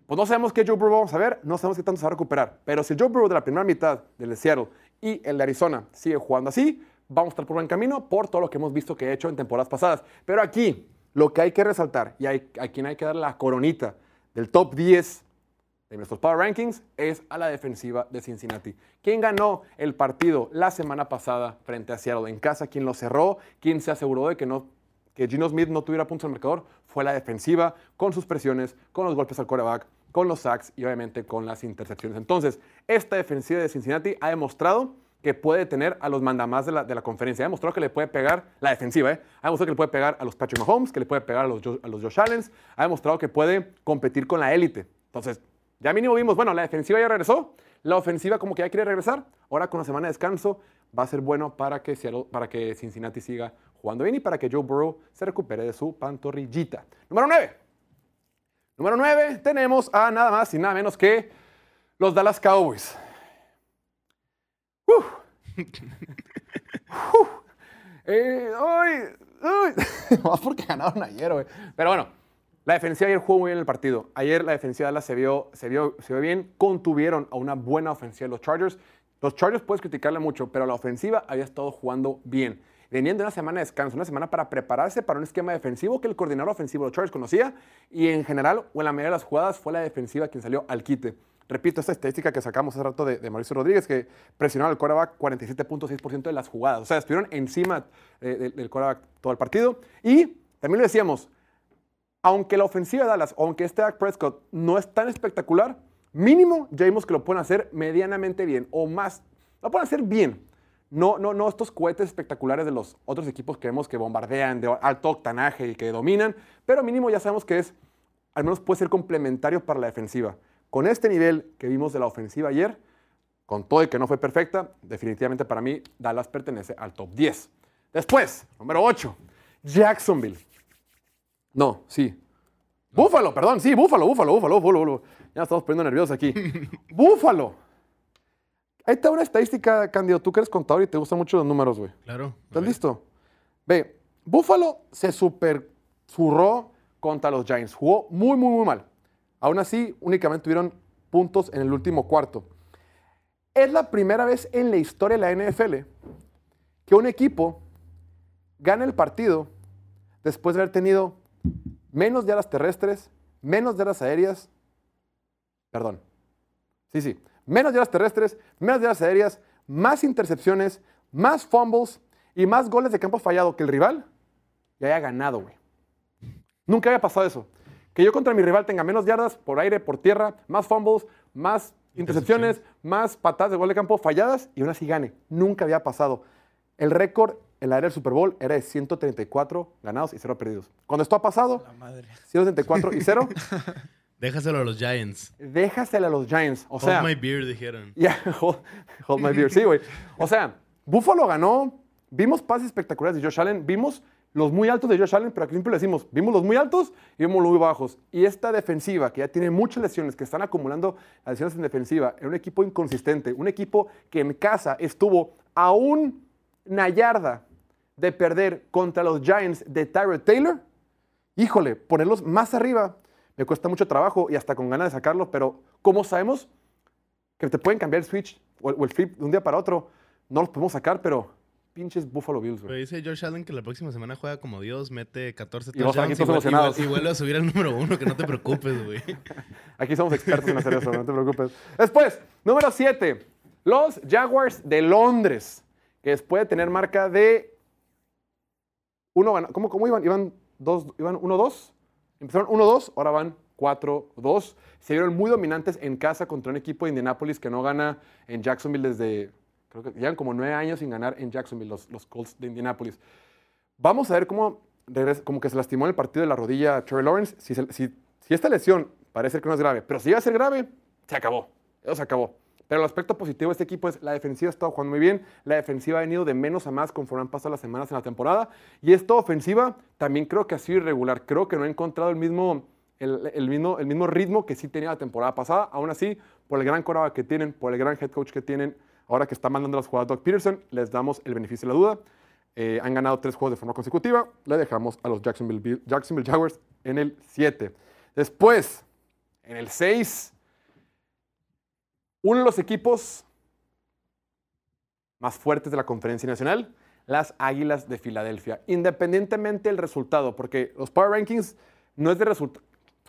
pues no sabemos qué Joe Burrow vamos a ver, no sabemos qué tanto se va a recuperar, pero si el Joe Burrow de la primera mitad del de Seattle y el de Arizona sigue jugando así, vamos a estar por buen camino por todo lo que hemos visto que ha hecho en temporadas pasadas. Pero aquí, lo que hay que resaltar y hay, a quien hay que dar la coronita del top 10 de nuestros Power Rankings es a la defensiva de Cincinnati. ¿Quién ganó el partido la semana pasada frente a Seattle en casa? ¿Quién lo cerró? ¿Quién se aseguró de que, no, que Gino Smith no tuviera puntos el marcador? Fue la defensiva con sus presiones, con los golpes al quarterback, con los sacks y obviamente con las intercepciones. Entonces, esta defensiva de Cincinnati ha demostrado que puede tener a los mandamás de la, de la conferencia. Ha demostrado que le puede pegar la defensiva, ¿eh? Ha demostrado que le puede pegar a los Patrick Mahomes, que le puede pegar a los, a los Josh Allen. Ha demostrado que puede competir con la élite. Entonces, ya mínimo vimos, bueno, la defensiva ya regresó, la ofensiva como que ya quiere regresar. Ahora con la semana de descanso va a ser bueno para que, Seattle- para que Cincinnati siga jugando bien y para que Joe Burrow se recupere de su pantorrillita. Número 9. Número 9 tenemos a nada más y nada menos que los Dallas Cowboys. Uf. Uf. Eh, uy, uy. <laughs> Más porque ganaron ayer, güey. Pero bueno, la defensiva ayer jugó muy bien el partido. Ayer la defensiva de Dallas se vio, se, vio, se vio bien. Contuvieron a una buena ofensiva los Chargers. Los Chargers puedes criticarle mucho, pero la ofensiva había estado jugando bien. Venían de una semana de descanso, una semana para prepararse para un esquema defensivo que el coordinador ofensivo de los Chargers conocía y en general, o en la mayoría de las jugadas, fue la defensiva quien salió al quite. Repito, esta estadística que sacamos hace rato de, Mauricio Rodríguez, que presionaron al quarterback 47.6% de las jugadas. O sea, estuvieron encima eh, del, del quarterback todo el partido. Y también lo decíamos, aunque la ofensiva de Dallas, aunque este Dak Prescott no es tan espectacular, mínimo ya vimos que lo pueden hacer medianamente bien o más. Lo pueden hacer bien. No, no, no estos cohetes espectaculares de los otros equipos que vemos que bombardean de alto octanaje y que dominan, pero mínimo ya sabemos que es, al menos puede ser complementario para la defensiva. Con este nivel que vimos de la ofensiva ayer, con todo y que no fue perfecta, definitivamente para mí Dallas pertenece al top 10. Después, número 8, Jacksonville. No, sí. Búfalo, perdón, sí, Búfalo, Búfalo, Búfalo, Búfalo, Búfalo. Ya nos estamos poniendo nerviosos aquí. <laughs> Búfalo. Ahí está una estadística, Candido. Tú que eres contador y te gustan mucho los números, güey. Claro. ¿Estás listo? Ve, Búfalo se super zurró contra los Giants. Jugó muy, muy, muy mal. Aún así, únicamente tuvieron puntos en el último cuarto. Es la primera vez en la historia de la NFL que un equipo gana el partido después de haber tenido menos yardas terrestres, menos yardas aéreas. Perdón. Sí, sí. Menos yardas terrestres, menos yardas aéreas, más intercepciones, más fumbles y más goles de campo fallado que el rival y haya ganado, güey. Nunca había pasado eso. Que yo contra mi rival tenga menos yardas por aire, por tierra, más fumbles, más intercepciones, más patadas de gol de campo falladas y aún así gane. Nunca había pasado. El récord en la era del Super Bowl era de 134 ganados y 0 perdidos. Cuando esto ha pasado, La madre. 134 y 0, <laughs> Déjaselo a los Giants. déjasela a los Giants. O sea, Hold my beer, dijeron. <laughs> hold, hold my beer. Sí, güey. O sea, Buffalo ganó. Vimos pases espectaculares de Josh Allen. Vimos los muy altos de Josh Allen, pero aquí siempre le decimos, vimos los muy altos y vimos los muy bajos. Y esta defensiva, que ya tiene muchas lesiones, que están acumulando lesiones en defensiva, en un equipo inconsistente, un equipo que en casa estuvo a una yarda de perder contra los Giants de Tyrod Taylor, híjole, ponerlos más arriba me cuesta mucho trabajo y hasta con ganas de sacarlos, pero como sabemos que te pueden cambiar el switch o el, flip de un día para otro, no los podemos sacar, pero pinches Buffalo Bills, Pero güey. dice Josh Allen que la próxima semana juega como Dios, mete 14 Y vos aquí touchdowns y, y vuelve a subir al número uno, que no te preocupes, güey. <laughs> Aquí somos expertos en hacer eso, no te preocupes. Después, número 7, los Jaguars de Londres, que después de tener marca de uno ¿Cómo, cómo iban? Iban dos, iban 1-2. Empezaron 1-2, ahora van 4-2. Se vieron muy dominantes en casa contra un equipo de Indianapolis que no gana en Jacksonville desde, creo que llevan como nueve años sin ganar en Jacksonville, los, los Colts de Indianapolis. Vamos a ver cómo, regresa- que se lastimó en el partido de la rodilla a Trevor Lawrence. Si, si- si esta lesión parece que no es grave, pero si llega a ser grave, se acabó. Eso se acabó. Pero el aspecto positivo de este equipo es la defensiva estado jugando muy bien. La defensiva ha venido de menos a más conforme han pasado las semanas en la temporada. Y esta ofensiva también creo que ha sido irregular. Creo que no ha encontrado el mismo, el, el mismo, el mismo ritmo que sí tenía la temporada pasada. Aún así, por el gran coraba que tienen, por el gran head coach que tienen, ahora que está mandando las jugadas Doug Peterson, les damos el beneficio de la duda. Eh, han ganado tres juegos de forma consecutiva. Le dejamos a los Jacksonville, Jacksonville Jaguars en el 7. Después, en el 6, uno de los equipos más fuertes de la conferencia nacional, las Águilas de Filadelfia. Independientemente del resultado, porque los Power Rankings no es de resultado.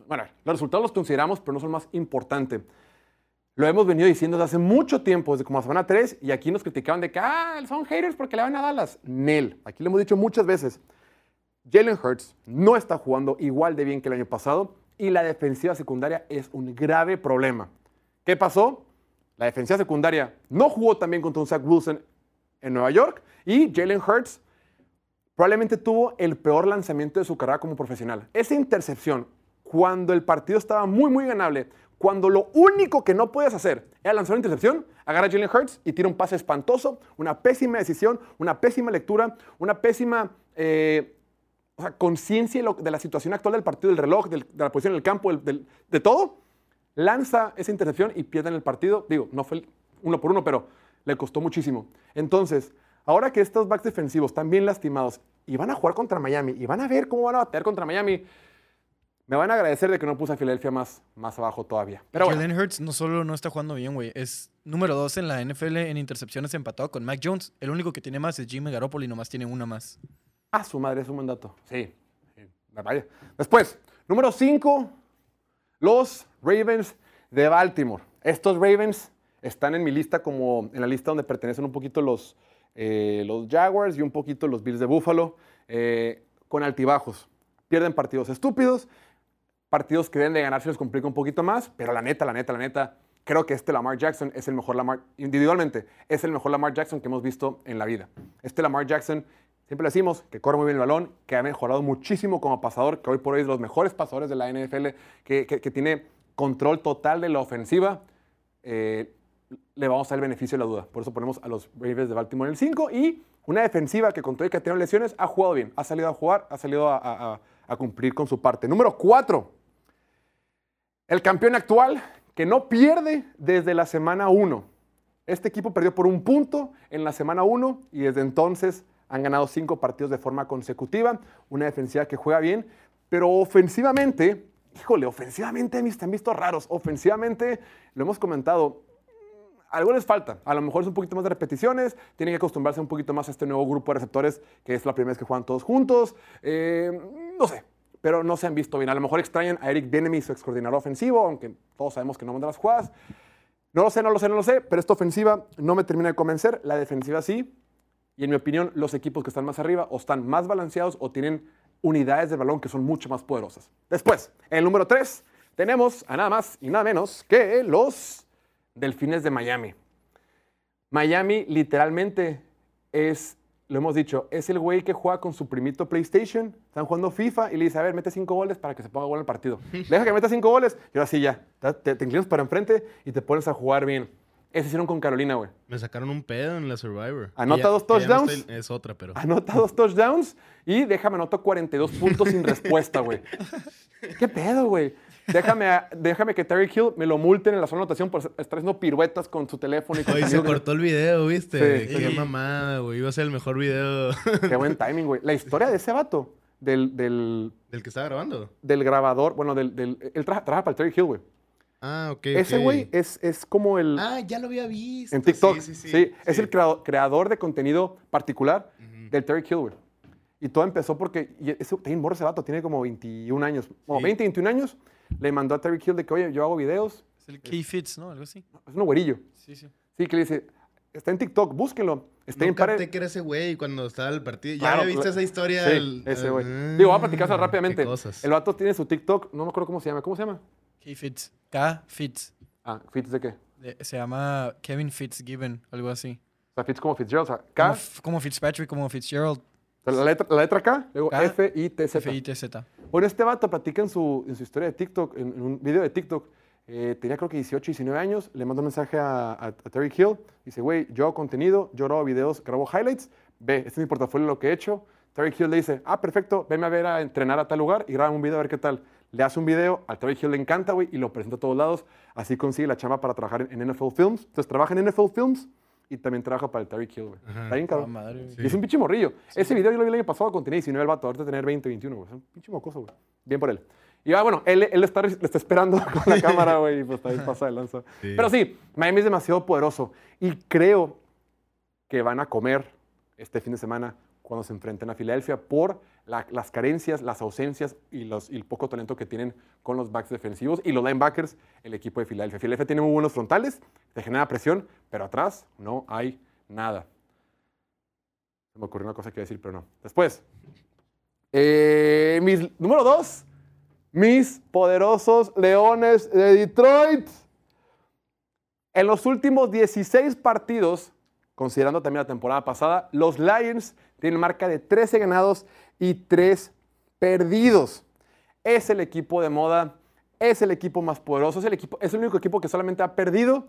Bueno, los resultados los consideramos, pero no son más importantes. Lo hemos venido diciendo desde hace mucho tiempo, desde como la semana 3, y aquí nos criticaban de que ah, son haters porque le van a Dallas. Nel, aquí lo hemos dicho muchas veces. Jalen Hurts no está jugando igual de bien que el año pasado y la defensiva secundaria es un grave problema. ¿Qué pasó? La defensiva secundaria no jugó también contra un Zach Wilson en Nueva York y Jalen Hurts probablemente tuvo el peor lanzamiento de su carrera como profesional. Esa intercepción, cuando el partido estaba muy, muy ganable, cuando lo único que no puedes hacer era lanzar una intercepción, agarra a Jalen Hurts y tira un pase espantoso, una pésima decisión, una pésima lectura, una pésima eh, conciencia de, la situación actual del partido, del reloj, de la posición en el campo, de todo, lanza esa intercepción y pierden el partido. Digo, no fue uno por uno, pero le costó muchísimo. Entonces, ahora que estos backs defensivos están bien lastimados y van a jugar contra Miami y van a ver cómo van a bater contra Miami, me van a agradecer de que no puse a Filadelfia más, más abajo todavía. Pero bueno, Jalen Hurts no solo no está jugando bien, güey. Es número 2 en la NFL en intercepciones empatado con Mac Jones. El único que tiene más es Jimmy Garoppolo y nomás tiene una más. a su madre es un buen dato. Sí. sí, vaya. Después, número 5, los Ravens de Baltimore. Estos Ravens están en mi lista como en la lista donde pertenecen un poquito los, eh, los Jaguars y un poquito los Bills de Buffalo, eh, con altibajos. Pierden partidos estúpidos, partidos que deben de ganar se les complica un poquito más, pero la neta, la neta, la neta, creo que este Lamar Jackson es el mejor Lamar, individualmente, es el mejor Lamar Jackson que hemos visto en la vida. Este Lamar Jackson, siempre decimos que corre muy bien el balón, que ha mejorado muchísimo como pasador, que hoy por hoy es de los mejores pasadores de la NFL, que, tiene control total de la ofensiva. Eh, le vamos a dar el beneficio de la duda. Por eso ponemos a los Ravens de Baltimore en el 5 y una defensiva que con todo y que ha tenido lesiones ha jugado bien, ha salido a jugar, ha salido a- a cumplir con su parte. Número 4. El campeón actual que no pierde desde la semana 1. Este equipo perdió por un punto en la semana 1 y desde entonces han ganado cinco partidos de forma consecutiva. Una defensiva que juega bien, pero ofensivamente, híjole, ofensivamente me han visto raros. Ofensivamente, lo hemos comentado, algo les falta. A lo mejor es un poquito más de repeticiones, tienen que acostumbrarse un poquito más a este nuevo grupo de receptores que es la primera vez que juegan todos juntos. Eh, no sé, pero no se han visto bien. A lo mejor extrañan a Eric Bieniemy, su ex coordinador ofensivo, aunque todos sabemos que no manda las jugadas. No lo sé, no lo sé, no lo sé, pero esta ofensiva no me termina de convencer. La defensiva sí. Y en mi opinión, los equipos que están más arriba o están más balanceados o tienen unidades del balón que son mucho más poderosas. Después, en el número 3, tenemos a nada más y nada menos que los Delfines de Miami. Miami literalmente es, lo hemos dicho, es el güey que juega con su primito PlayStation, están jugando FIFA y le dice, a ver, mete cinco goles para que se ponga gol en el partido. <laughs> Deja que meta cinco goles y ahora sí ya, te, te, te inclinas para enfrente y te pones a jugar bien. Ese hicieron con Carolina, güey. Me sacaron un pedo en la Survivor. Anota ya- dos no touchdowns. estoy- es otra, pero. Anota dos touchdowns y déjame anoto 42 puntos sin respuesta, güey. <laughs> ¿Qué pedo, güey? Déjame, déjame que Terry Hill me lo multen en la zona de anotación por estar haciendo piruetas con su teléfono y con Oye, se cortó el video, ¿viste? Sí. Qué Sí. mamada, güey. Iba a ser el mejor video <laughs> Qué buen timing, güey. La historia de ese vato, del, del, del que estaba grabando. del grabador, bueno, del, del, él trabaja para el Terry Hill, güey. Ah, ok. Ese güey es, es como el... Ah, ya lo había visto. en TikTok. Sí, sí, Sí, sí. es el creado- creador de contenido particular Ujú. del Terry Hill, güey. Y todo empezó porque y ese, tiene morro ese vato, tiene como 21 años, como Sí. 20, 21 años. Le mandó a Terry Hill de que, oye, yo hago videos. Es el Key Fits, ¿no? Algo así. Es un güerillo. Sí, sí. Sí, que le dice, está en TikTok, búsquenlo. Está No capté que era ese güey cuando estaba el partido. ¿Ya Claro, había visto cla- esa historia? Sí, El- ese güey. Ah, Digo, voy a platicar rápidamente. qué cosas. El vato tiene su TikTok, no me acuerdo cómo se llama. ¿Cómo se llama? Key Fits. K Fits. Ah, Fitz de qué? De- Se llama Kevin Fitzgibbon, algo así. O sea, Fitz como Fitzgerald. O sea, Como, K, F- como Fitzpatrick, como Fitzgerald. la letra, la letra K, luego K, F, I, T, Z. F-I-T-Z. Bueno, este vato platica en su, en su historia de TikTok, en, en un video de TikTok. eh, tenía creo que 18, 19 años. Le mandó un mensaje a, a- a Terry Hill. Dice, güey, yo hago contenido, yo grabo videos, grabo highlights. Ve, este es mi portafolio, lo que he hecho. Terry Hill le dice, ah, perfecto, venme a ver a entrenar a tal lugar y graba un video a ver qué tal. Le hace un video, a Terry Hill le encanta, güey, y lo presenta a todos lados. Así consigue la chamba para trabajar en, en NFL Films. Entonces trabaja en NFL Films y también trabaja para el Terry Hill, güey. Está bien, Ah, cabrón. madre. Y es un pinche morrillo. Ese video yo lo vi el año pasado cuando tenía 19 el vato, ahorita tener 20, 21, güey. Es un pinche mocoso, güey. Bien por él. Y ah, bueno, él, él está, le está esperando <laughs> con la cámara, güey, y pues también pasa de lanza. Sí. Pero sí, Miami es demasiado poderoso y creo que van a comer este fin de semana cuando se enfrenten a Filadelfia por la- las carencias, las ausencias y, los, el poco talento que tienen con los backs defensivos y los linebackers, el equipo de Filadelfia. Filadelfia tiene muy buenos frontales, te genera presión, pero atrás no hay nada. Se me ocurrió una cosa que decir, pero no. Después, eh, mis, número dos, mis poderosos Leones de Detroit. En los últimos 16 partidos, considerando también la temporada pasada, los Lions tienen marca de 13 ganados y 3 perdidos. Es el equipo de moda, es el equipo más poderoso, es el, equipo, es el único equipo que solamente ha perdido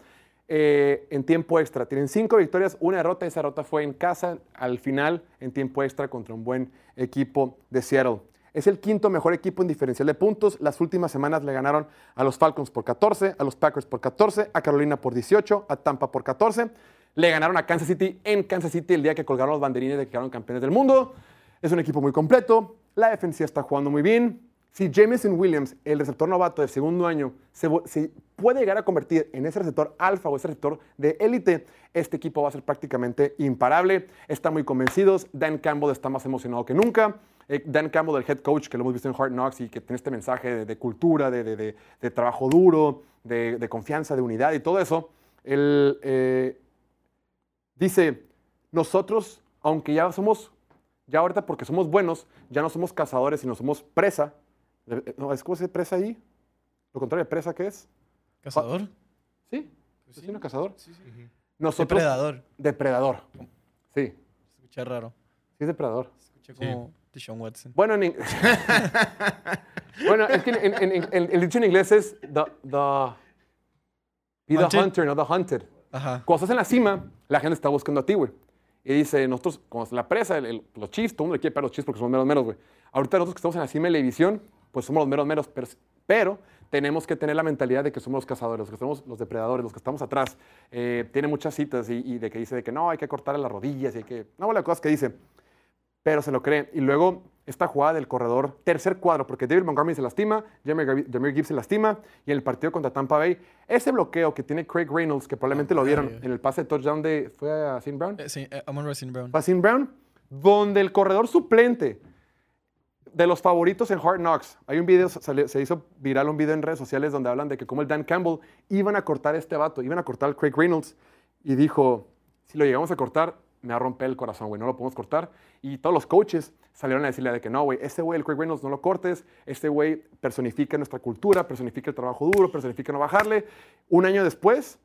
eh, en tiempo extra. Tienen 5 victorias, una derrota, esa derrota fue en casa al final en tiempo extra contra un buen equipo de Seattle. Es el quinto mejor equipo en diferencial de puntos. Las últimas semanas le ganaron a los Falcons por 14, a los Packers por 14, a Carolina por 18, a Tampa por 14. Le ganaron a Kansas City en Kansas City el día que colgaron los banderines de que quedaron campeones del mundo. Es un equipo muy completo. La defensiva está jugando muy bien. Si Jameson Williams, el receptor novato de segundo año, se, puede llegar a convertir en ese receptor alfa o ese receptor de élite, este equipo va a ser prácticamente imparable. Están muy convencidos. Dan Campbell está más emocionado que nunca. Eh, Dan Campbell, el head coach, que lo hemos visto en Hard Knocks y que tiene este mensaje de, cultura, de, trabajo duro, de, confianza, de unidad y todo eso, eh, dice, nosotros, aunque ya somos, ya ahorita porque somos buenos, ya no somos cazadores, sino somos presa. Eh, No, ¿es cómo se presa ahí? Lo contrario de presa, ¿qué es? ¿Cazador? Sí, Pues sí, sí. un cazador. Sí, sí. Nosotros, Depredador. depredador. Sí, sí Escucha raro. es depredador. Escucha como Deshaun Watson. Bueno, en, in- <laughs> bueno, es que en, en- en- en- el dicho en inglés es the, the, be the hunter, no the hunted. Ajá. Cuando estás en la cima, la gente está buscando a ti, güey. Y dice, nosotros, como la presa, el- el- los Chiefs, todo el mundo quiere pegar los Chiefs porque somos meros meros, güey. Ahorita nosotros que estamos en la cima de división, pues somos los meros meros, pero, pero tenemos que tener la mentalidad de que somos los cazadores, los que somos los depredadores, los que estamos atrás. Eh, tiene muchas citas y, de que dice de que no, hay que cortarle las rodillas y hay que... No, las cosas que dice, pero se lo cree. Y luego esta jugada del corredor, tercer cuadro, porque David Montgomery se lastima, Jameer Gibbs se lastima, y en el partido contra Tampa Bay, ese bloqueo que tiene Craig Reynolds, que probablemente lo vieron en el pase de touchdown de... ¿Fue a St. Brown? Eh, sí, eh, Racing Brown. ¿Fue a. Brown? Donde el corredor suplente de los favoritos en Hard Knocks, hay un video, se hizo viral un video en redes sociales donde hablan de que como el Dan Campbell iban a cortar a este vato, iban a cortar al Craig Reynolds, y dijo, si lo llegamos a cortar, me va a romper el corazón, güey, no lo podemos cortar. Y todos los coaches salieron a decirle de que no, güey, este güey, el Craig Reynolds, no lo cortes, este güey personifica nuestra cultura, personifica el trabajo duro, personifica no bajarle. Un año después,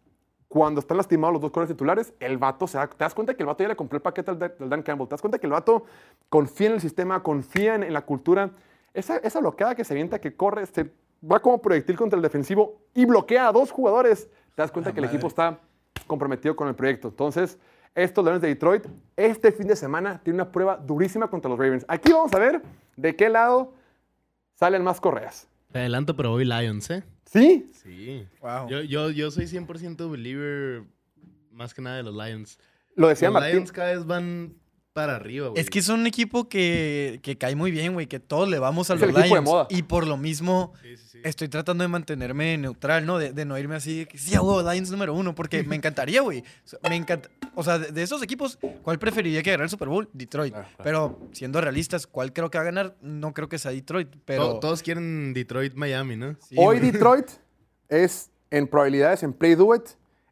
cuando están lastimados los dos corredores titulares, el vato se da, te das cuenta que el vato ya le compró el paquete al, al Dan Campbell, te das cuenta que el vato confía en el sistema, confía en, en la cultura. Esa, esa bloqueada que se avienta, que corre, se va como proyectil contra el defensivo y bloquea a dos jugadores, te das cuenta que el equipo está comprometido con el proyecto. Entonces, estos Leones de Detroit, este fin de semana, tiene una prueba durísima contra los Ravens. Aquí vamos a ver de qué lado salen más correas. Te adelanto, pero hoy Lions, ¿eh? ¿Sí? Sí. Wow. Yo, yo, yo soy 100% believer más que nada de los Lions. Lo decía los Martín. Lions cada vez van para arriba, güey. Es que es un equipo que, que cae muy bien, güey, que todos le vamos a Es los el equipo de Lions. moda. Y por lo mismo, Sí, sí, sí. estoy tratando de mantenerme neutral, ¿no? De, de no irme así, de que sí, a huevo, Lions número uno, porque me encantaría, güey. Me encanta. O sea, de, de esos equipos, ¿cuál preferiría que ganara el Super Bowl? Detroit. Claro. Pero siendo realistas, ¿cuál creo que va a ganar? No creo que sea Detroit, pero. To- Todos quieren Detroit, Miami, ¿no? sí, Hoy güey. Detroit es, en probabilidades, en Play Do It,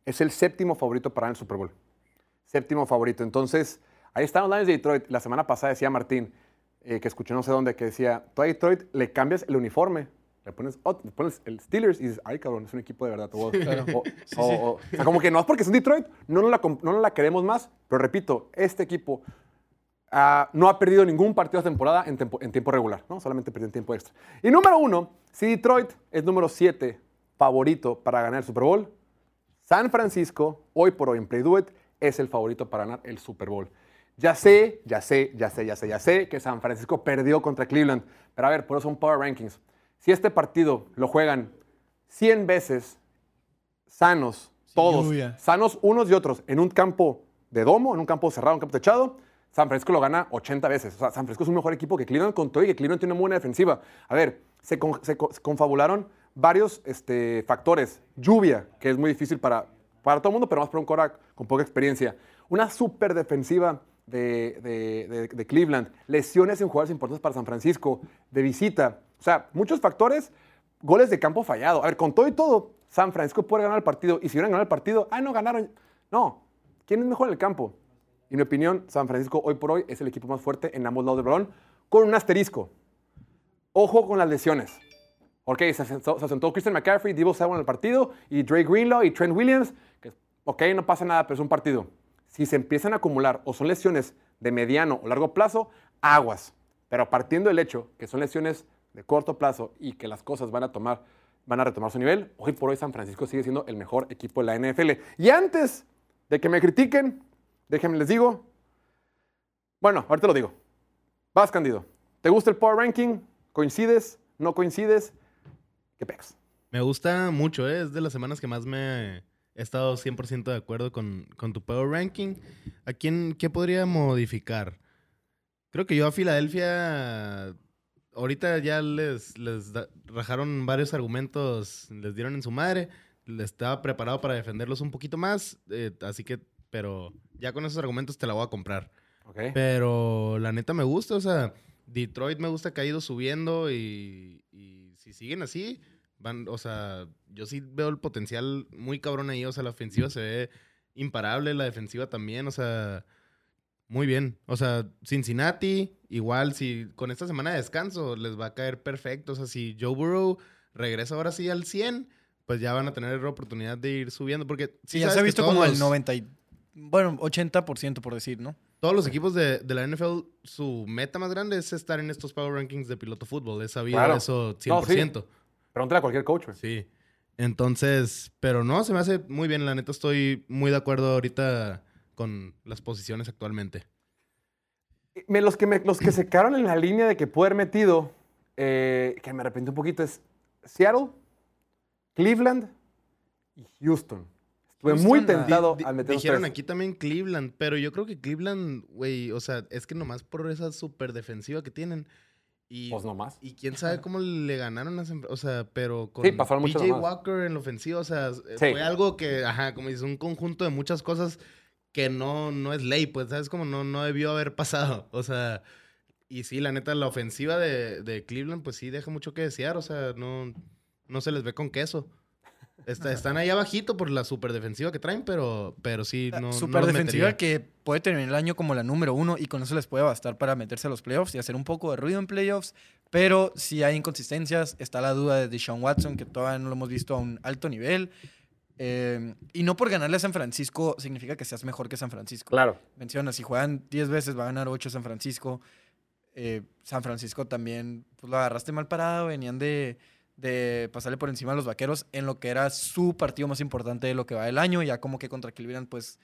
es el séptimo favorito para el Super Bowl. Séptimo favorito. Entonces, ahí están los Lions de Detroit. La semana pasada decía Martín, eh, que escuché no sé dónde, que decía, tú a Detroit le cambias el uniforme, le pones, ot- le pones el Steelers y dices, ay cabrón, es un equipo de verdad. O, o- o- o- o sea, como que no es porque es un Detroit, no nos la, comp- no nos la queremos más, pero repito, este equipo Ah, no ha perdido ningún partido de temporada en, tempo- en tiempo regular, ¿no? Solamente perdió en tiempo extra. Y número uno, si Detroit es número siete favorito para ganar el Super Bowl, San Francisco, hoy por hoy en Play Do It, es el favorito para ganar el Super Bowl. Ya sé, ya sé, ya sé, ya sé, ya sé que San Francisco perdió contra Cleveland, pero a ver, por eso son Power Rankings. Si este partido lo juegan 100 veces sanos, todos, lluvia. sanos unos y otros, en un campo de domo, en un campo cerrado, un campo techado, San Francisco lo gana 80 veces. O sea, San Francisco es un mejor equipo que Cleveland con todo y que Cleveland tiene una buena defensiva. A ver, se, con- se co- se confabularon varios este, factores. Lluvia, que es muy difícil para, para todo el mundo, pero más para un Korak con poca experiencia. Una super defensiva de, de- de- de Cleveland. Lesiones en jugadores importantes para San Francisco. De visita. O sea, muchos factores. Goles de campo fallado. A ver, con todo y todo, San Francisco puede ganar el partido. Y si hubieran ganado el partido, ah, no ganaron. No. ¿Quién es mejor en el campo? Y en mi opinión, San Francisco hoy por hoy es el equipo más fuerte en ambos lados del balón, con un asterisco. Ojo con las lesiones. Ok, se sentó, se Christian McCaffrey, Debo Samuel en el partido, y Drake Greenlaw y Trent Williams, que ok, no pasa nada, pero es un partido. Si se empiezan a acumular o son lesiones de mediano o largo plazo, aguas. Pero partiendo del hecho que son lesiones de corto plazo y que las cosas van a tomar, van a retomar su nivel, hoy por hoy San Francisco sigue siendo el mejor equipo de la NFL. Y antes de que me critiquen, déjenme les digo, bueno, ahorita lo digo. Vas, Candido. ¿Te gusta el Power Ranking? ¿Coincides? ¿No coincides? ¿Qué pex? Me gusta mucho, ¿eh? es de las semanas que más me he estado 100% de acuerdo con, con tu Power Ranking. ¿A quién qué podría modificar? Creo que yo a Filadelfia, ahorita ya les, les da- rajaron varios argumentos, les dieron en su madre. Estaba preparado para defenderlos un poquito más, eh, así que, pero ya con esos argumentos te la voy a comprar. ¿Ok? Pero la neta me gusta, o sea, Detroit me gusta que ha ido subiendo y, y si siguen así, van, o sea, yo sí veo el potencial muy cabrón ahí, o sea, la ofensiva se ve imparable, la defensiva también, o sea, muy bien. O sea, Cincinnati, igual, si con esta semana de descanso les va a caer perfecto, o sea, si Joe Burrow regresa ahora sí al 100, pues ya van a tener la oportunidad de ir subiendo, porque Sí, ya se ha visto como el los- 90 y... Bueno, 80% por decir, ¿no? todos los equipos de, de la NFL, su meta más grande es estar en estos Power Rankings de piloto fútbol. He sabido Claro. eso No, 100%. sí. Pregúntale a cualquier coach. güey. sí. Entonces, pero no, se me hace muy bien. La neta, estoy muy de acuerdo ahorita con las posiciones actualmente. Me- los, que me- los que se quedaron en la línea de que pude haber metido, eh, que me arrepentí un poquito, es Seattle, Cleveland y Houston. Estuve muy Houston, tentado Di- al meter Dijeron tres. aquí también Cleveland, pero yo creo que Cleveland, güey, o sea, es que nomás por esa super defensiva que tienen. Y, Pues y quién sabe cómo le ganaron Fra- O sea, pero con Sí, PJ. Walker en la ofensiva, o sea, Sí. fue algo que, ajá, como dices, un conjunto de muchas cosas que no, no es ley, pues, ¿sabes? Como no, no debió haber pasado. O sea, y sí, la neta, la ofensiva de, de Cleveland, pues sí, deja mucho que desear, o sea, no, no se les ve con queso. Está- están ahí abajito por la super defensiva que traen, pero, pero sí, no. no Super los defensiva que puede terminar el año como la número uno y con eso les puede bastar para meterse a los playoffs y hacer un poco de ruido en playoffs. Pero si hay inconsistencias, está la duda de Deshaun Watson, que todavía no lo hemos visto a un alto nivel. Eh, y no por ganarle a San Francisco significa que seas mejor que San Francisco. Claro. Menciona, si juegan 10 veces va a ganar 8 San Francisco. Eh, San Francisco también, pues lo agarraste mal parado, venían de, de pasarle por encima a los vaqueros en lo que era su partido más importante de lo que va del año. Ya como que contra Cleveland, pues,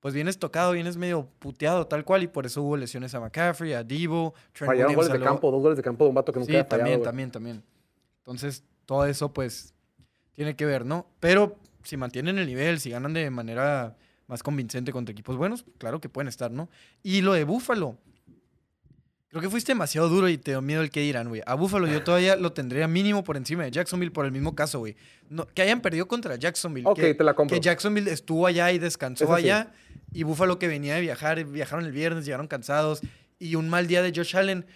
pues vienes tocado, vienes medio puteado, tal cual, y por eso hubo lesiones a McCaffrey, a Divo, Trent Fallaron goles de campo, dos goles de campo de un vato que nunca Sí, había fallado, también, también, también. Entonces, todo eso, pues, tiene que ver, ¿no? Pero si mantienen el nivel, si ganan de manera más convincente contra equipos buenos, claro que pueden estar, ¿no? Y lo de Búfalo. Creo que fuiste demasiado duro y te dio miedo el que dirán, güey. A Búfalo yo todavía lo tendría mínimo por encima de Jacksonville por el mismo caso, güey. No, que hayan perdido contra Jacksonville. Ok, que, te la compro. que Jacksonville estuvo allá y descansó Eso sí. allá. Y Búfalo que venía de viajar, viajaron el viernes, llegaron cansados. Y un mal día de Josh Allen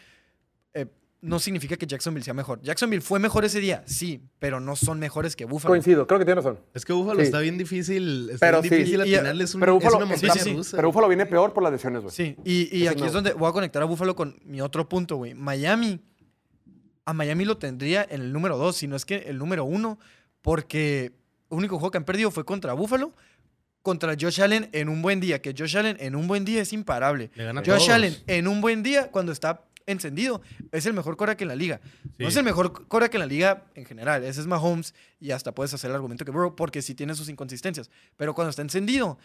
eh, no significa que Jacksonville sea mejor. Jacksonville fue mejor ese día, sí, pero no son mejores que Búfalo. Coincido, creo que tienes razón. Es que Búfalo Sí. está bien difícil. Está Pero bien sí. difícil Y- y- atinarles un, pero es Búfalo- una sí, montaña sí, sí. rusa. Pero Búfalo viene peor por las lesiones, güey. Sí, y, aquí no. es donde voy a conectar a Búfalo con mi otro punto, güey. Miami, a Miami lo tendría en el número dos, si no es que el número uno, porque el único juego que han perdido fue contra Búfalo, contra Josh Allen en un buen día, que Josh Allen en un buen día es imparable. Le gana a Josh todos. Allen en un buen día, cuando está encendido, es el mejor que en la liga. No es el mejor que en la liga en general. Ese es Mahomes y hasta puedes hacer el argumento que Burrow porque sí tiene sus inconsistencias. Pero cuando está encendido,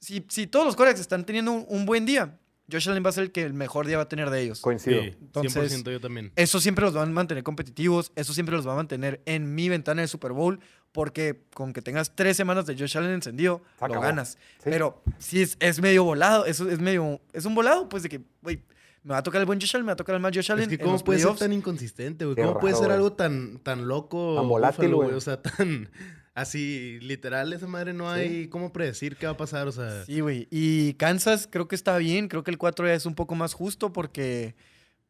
si, si todos los corebacks están teniendo un, un buen día, Josh Allen va a ser el que el mejor día va a tener de ellos. Coincido. Sí, Entonces- 100% yo también. Eso siempre los va a mantener competitivos, eso siempre los va a mantener en mi ventana de Super Bowl, porque con que tengas tres semanas de Josh Allen encendido, lo ganas. Sí. Pero si es, es medio volado, eso es medio, es un volado, pues de que, güey, me va a tocar el buen Josh Allen, me va a tocar el mal Josh Allen Es que cómo puede ser tan inconsistente, güey. ¿Cómo puede ser güey. algo tan, tan loco? Tan volátil, güey. O sea, tan así, literal, esa madre no hay cómo predecir qué va a pasar. O sea, Sí, güey. Y Kansas creo que está bien. Creo que el 4 ya es un poco más justo porque,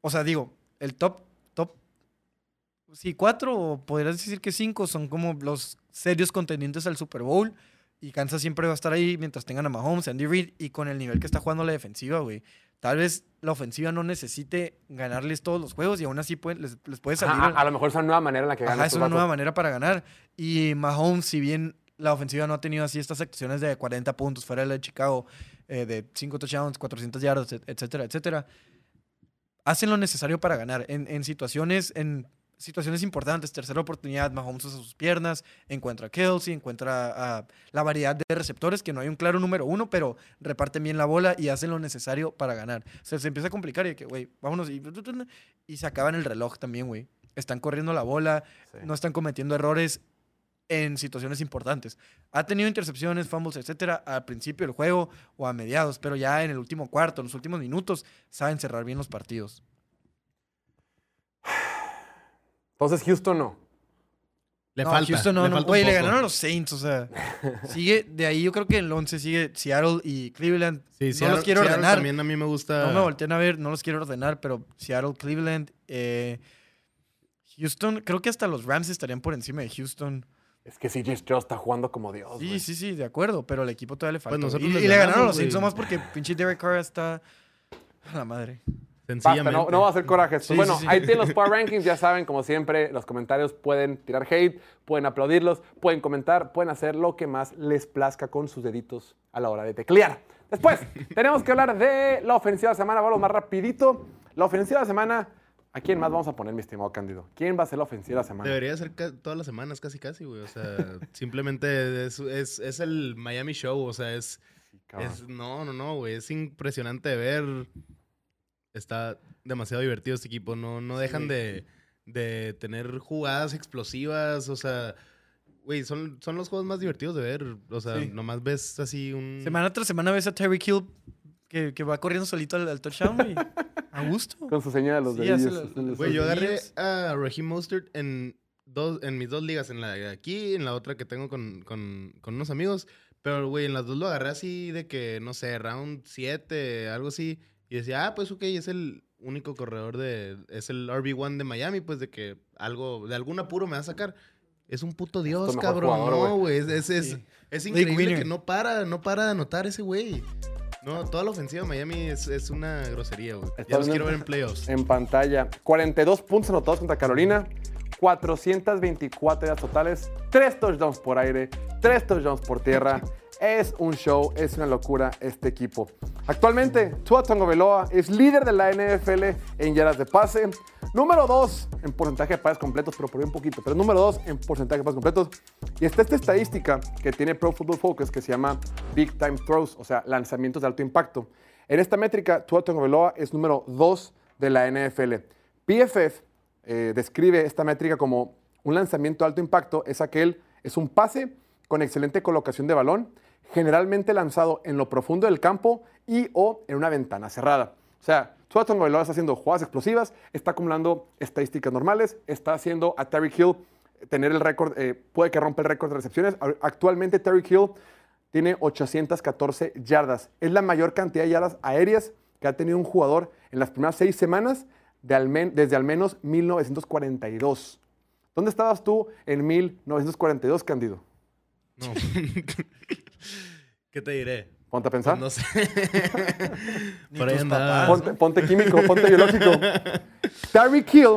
o sea, digo, el top, top, sí, 4 o podrías decir que 5 son como los serios contendientes al Super Bowl. Y Kansas siempre va a estar ahí mientras tengan a Mahomes, Andy Reid y con el nivel que está jugando la defensiva, güey. Tal vez la ofensiva no necesite ganarles todos los juegos y aún así pueden- les, les puede salir. Ajá, a, a lo mejor es una nueva manera en la que ganan Ajá, es una nueva manera para ganar. Y Mahomes, si bien la ofensiva no ha tenido así estas actuaciones de 40 puntos fuera de la de Chicago, eh, de 5 touchdowns, 400 yardas, et- etcétera, etcétera, hacen lo necesario para ganar. En, en situaciones, en situaciones importantes, tercera oportunidad, Mahomes usa sus piernas, encuentra a Kelsey, encuentra a la variedad de receptores, que no hay un claro número uno, pero reparten bien la bola y hacen lo necesario para ganar. O sea, se empieza a complicar y que, güey, vámonos y, y se acaba en el reloj también, güey. Están corriendo la bola, Sí. no están cometiendo errores en situaciones importantes. Ha tenido intercepciones, fumbles, etcétera, al principio del juego o a mediados, pero ya en el último cuarto, en los últimos minutos, saben cerrar bien los partidos. Entonces Houston no. le no, falta. Houston no, le no. falta Güey, le ganaron a los Saints, o sea, <laughs> sigue, de ahí yo creo que el 11 sigue Seattle y Cleveland. Sí, no Seattle- los quiero Seattle ordenar. También a mí me gusta. No me volteen a ver, no los quiero ordenar, pero Seattle, Cleveland, eh, Houston, creo que hasta los Rams estarían por encima de Houston. Es que CJ Stroud está jugando como Dios, Sí, sí, sí, de acuerdo, pero el equipo todavía le falta. nosotros y, y le ganaron a los Saints nomás porque pinche Derek Carr está a la madre. Basta, Sencillamente. no, no va a hacer corajes. Pues Sí, bueno, sí, sí. ahí tienen los <laughs> Power Rankings, ya saben, como siempre, los comentarios pueden tirar hate, pueden aplaudirlos, pueden comentar, pueden hacer lo que más les plazca con sus deditos a la hora de teclear. Después, <laughs> tenemos que hablar de la ofensiva de semana, vamos más rapidito. La ofensiva de semana, ¿a quién más vamos a poner, mi estimado Cándido? ¿Quién va a ser la ofensiva de semana? Debería ser todas las semanas, casi, casi, güey. O sea, <laughs> simplemente es, es, es el Miami Show. O sea, es, es. No, no, no, güey. Es impresionante de ver. Está demasiado divertido este equipo. No, no dejan Sí. de, de tener jugadas explosivas. O sea, güey, son, son los juegos más divertidos de ver. O sea, Sí. nomás ves así un. Semana tras semana ves a Terry Hill que, que va corriendo solito al, al touchdown, güey. A gusto. Con su señal de los Sí, dedillos. Güey, yo agarré a Raheem Mostert en, dos, en mis dos ligas, en la de aquí y en la otra que tengo con, con, con unos amigos. Pero, güey, en las dos lo agarré así de que, no sé, round 7, algo así. Y decía, ah, pues ok, es el único corredor de... Es el RB1 de Miami, pues de que algo, de algún apuro me va a sacar. Es un puto dios, cabrón. jugador, no, güey. Es, es, es, Sí. es League increíble que no para, no para de anotar ese güey. No, toda la ofensiva de Miami es, es una grosería, güey. Ya los quiero ver en playoffs. En pantalla, 42 puntos anotados contra Carolina, 424 yardas totales, 3 touchdowns por aire, 3 touchdowns por tierra. Es un show, es una locura este equipo. Actualmente, Tua Tagovailoa es líder de la NFL en yardas de pase, número 2 en porcentaje de pases completos, pero por un poquito, pero número 2 en porcentaje de pases completos. Y está esta estadística que tiene Pro Football Focus que se llama Big Time Throws, o sea, lanzamientos de alto impacto. En esta métrica, Tua Tagovailoa es número 2 de la NFL. PFF eh, describe esta métrica como un lanzamiento de alto impacto, es aquel, es un pase con excelente colocación de balón, generalmente lanzado en lo profundo del campo y o en una ventana cerrada. O sea, Tua Tagovailoa está haciendo jugadas explosivas, está acumulando estadísticas normales, está haciendo a Terry Hill tener el récord, eh, puede que rompa el récord de recepciones. Actualmente Terry Hill tiene 814 yardas. Es la mayor cantidad de yardas aéreas que ha tenido un jugador en las primeras seis semanas de al desde al menos 1942. ¿Dónde estabas tú en 1942, Candido? No. <laughs> ¿Qué te diré? Ponte a pensar. No sé. <laughs> Por ahí papás. Ponte, ponte químico, ponte biológico. <laughs> Tyreek Hill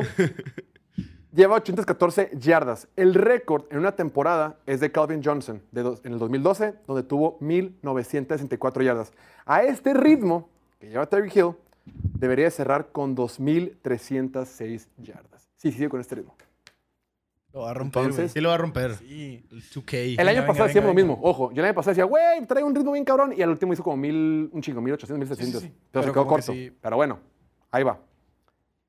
lleva 814 yardas. El récord en una temporada es de Calvin Johnson de dos- en el 2012, donde tuvo 1964 yardas. A este ritmo que lleva Tyreek Hill, debería de cerrar con 2306 yardas. Sí, sigue con este ritmo. Lo va a romper, Entonces, Sí lo va a romper. Sí. El 2K. El año venga, pasado hacíamos lo venga, mismo. Ojo, yo el año pasado decía, güey, trae un ritmo bien cabrón. Y al último hizo como mil, un chingo, 1800, 1700. Sí, sí, sí. Pero, se quedó que corto. sí. Pero bueno, ahí va.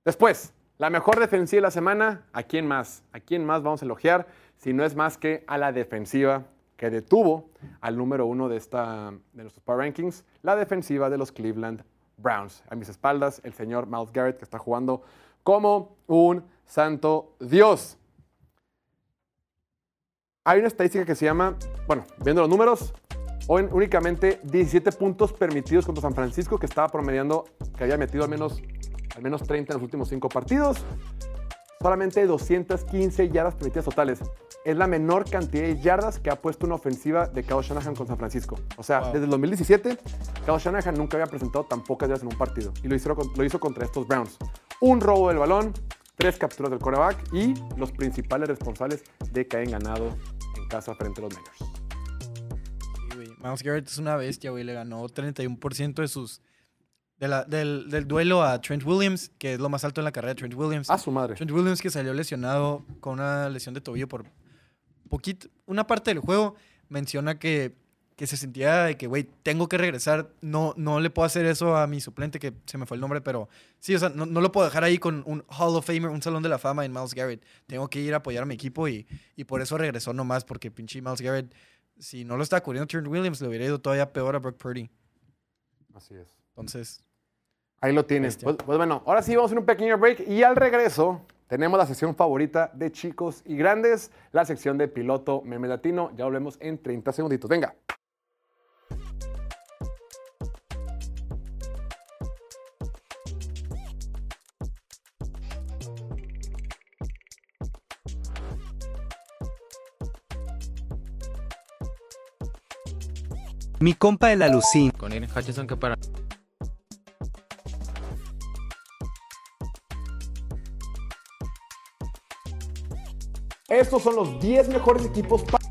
Después, la mejor defensiva de la semana. ¿A quién más? ¿A quién más vamos a elogiar? Si no es más que a la defensiva que detuvo al número uno de, esta, de nuestros Power Rankings, la defensiva de los Cleveland Browns. A mis espaldas, el señor Miles Garrett, que está jugando como un santo Dios. Hay una estadística que se llama, bueno, viendo los números, hoy únicamente 17 puntos permitidos contra San Francisco, que estaba promediando, que había metido al menos, al menos 30 en los últimos 5 partidos. Solamente 215 yardas permitidas totales. Es la menor cantidad de yardas que ha puesto una ofensiva de Kyle Shanahan con San Francisco. O sea, Wow. desde el 2017, Kyle Shanahan nunca había presentado tan pocas yardas en un partido. Y lo hizo, lo hizo contra estos Browns. Un robo del balón, tres capturas del coreback y los principales responsables de que hayan ganado en casa frente a los Niners. Sí, güey. Miles Garrett es una bestia, güey. Le ganó 31% de sus. de la- del, del duelo a Trent Williams, que es lo más alto en la carrera de Trent Williams. A su madre. Trent Williams que salió lesionado con una lesión de tobillo por poquito. Una parte del juego menciona que, que se sentía de que, güey, tengo que regresar. No, no le puedo hacer eso a mi suplente, que se me fue el nombre, pero sí, o sea, no, no lo puedo dejar ahí con un Hall of Famer, un salón de la fama en Miles Garrett. Tengo que ir a apoyar a mi equipo y, y por eso regresó nomás, porque pinche Miles Garrett, si no lo estaba cubriendo Trent Williams, le hubiera ido todavía peor a Brock Purdy. Así es. Entonces, Ahí lo tienes. Pues, pues bueno, ahora sí vamos a hacer un pequeño break y al regreso tenemos la sección favorita de chicos y grandes, la sección de piloto meme latino. Ya volvemos en 30 segunditos. Venga. Mi compa el alucín. Con Aiden Hutchinson que para Estos son los 10 mejores equipos para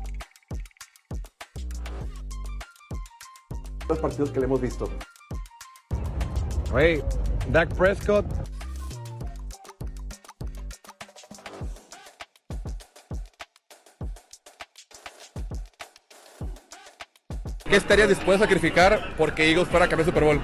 los partidos que le hemos visto. Hey, Dak Prescott. ¿Qué estarías dispuesto a sacrificar porque Eagles fuera a campeón Super Bowl?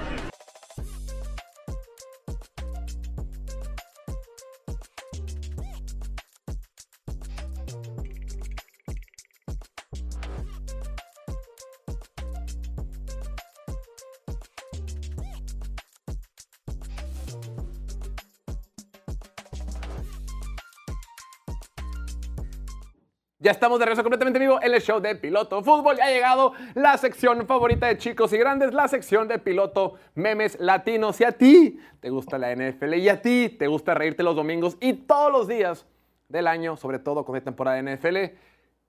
Ya estamos de regreso completamente vivo en el show de Piloto Fútbol. Ya ha llegado la sección favorita de chicos y grandes, la sección de Piloto Memes Latinos. Si a ti te gusta la NFL y a ti te gusta reírte los domingos y todos los días, del año, sobre todo con esta temporada de NFL,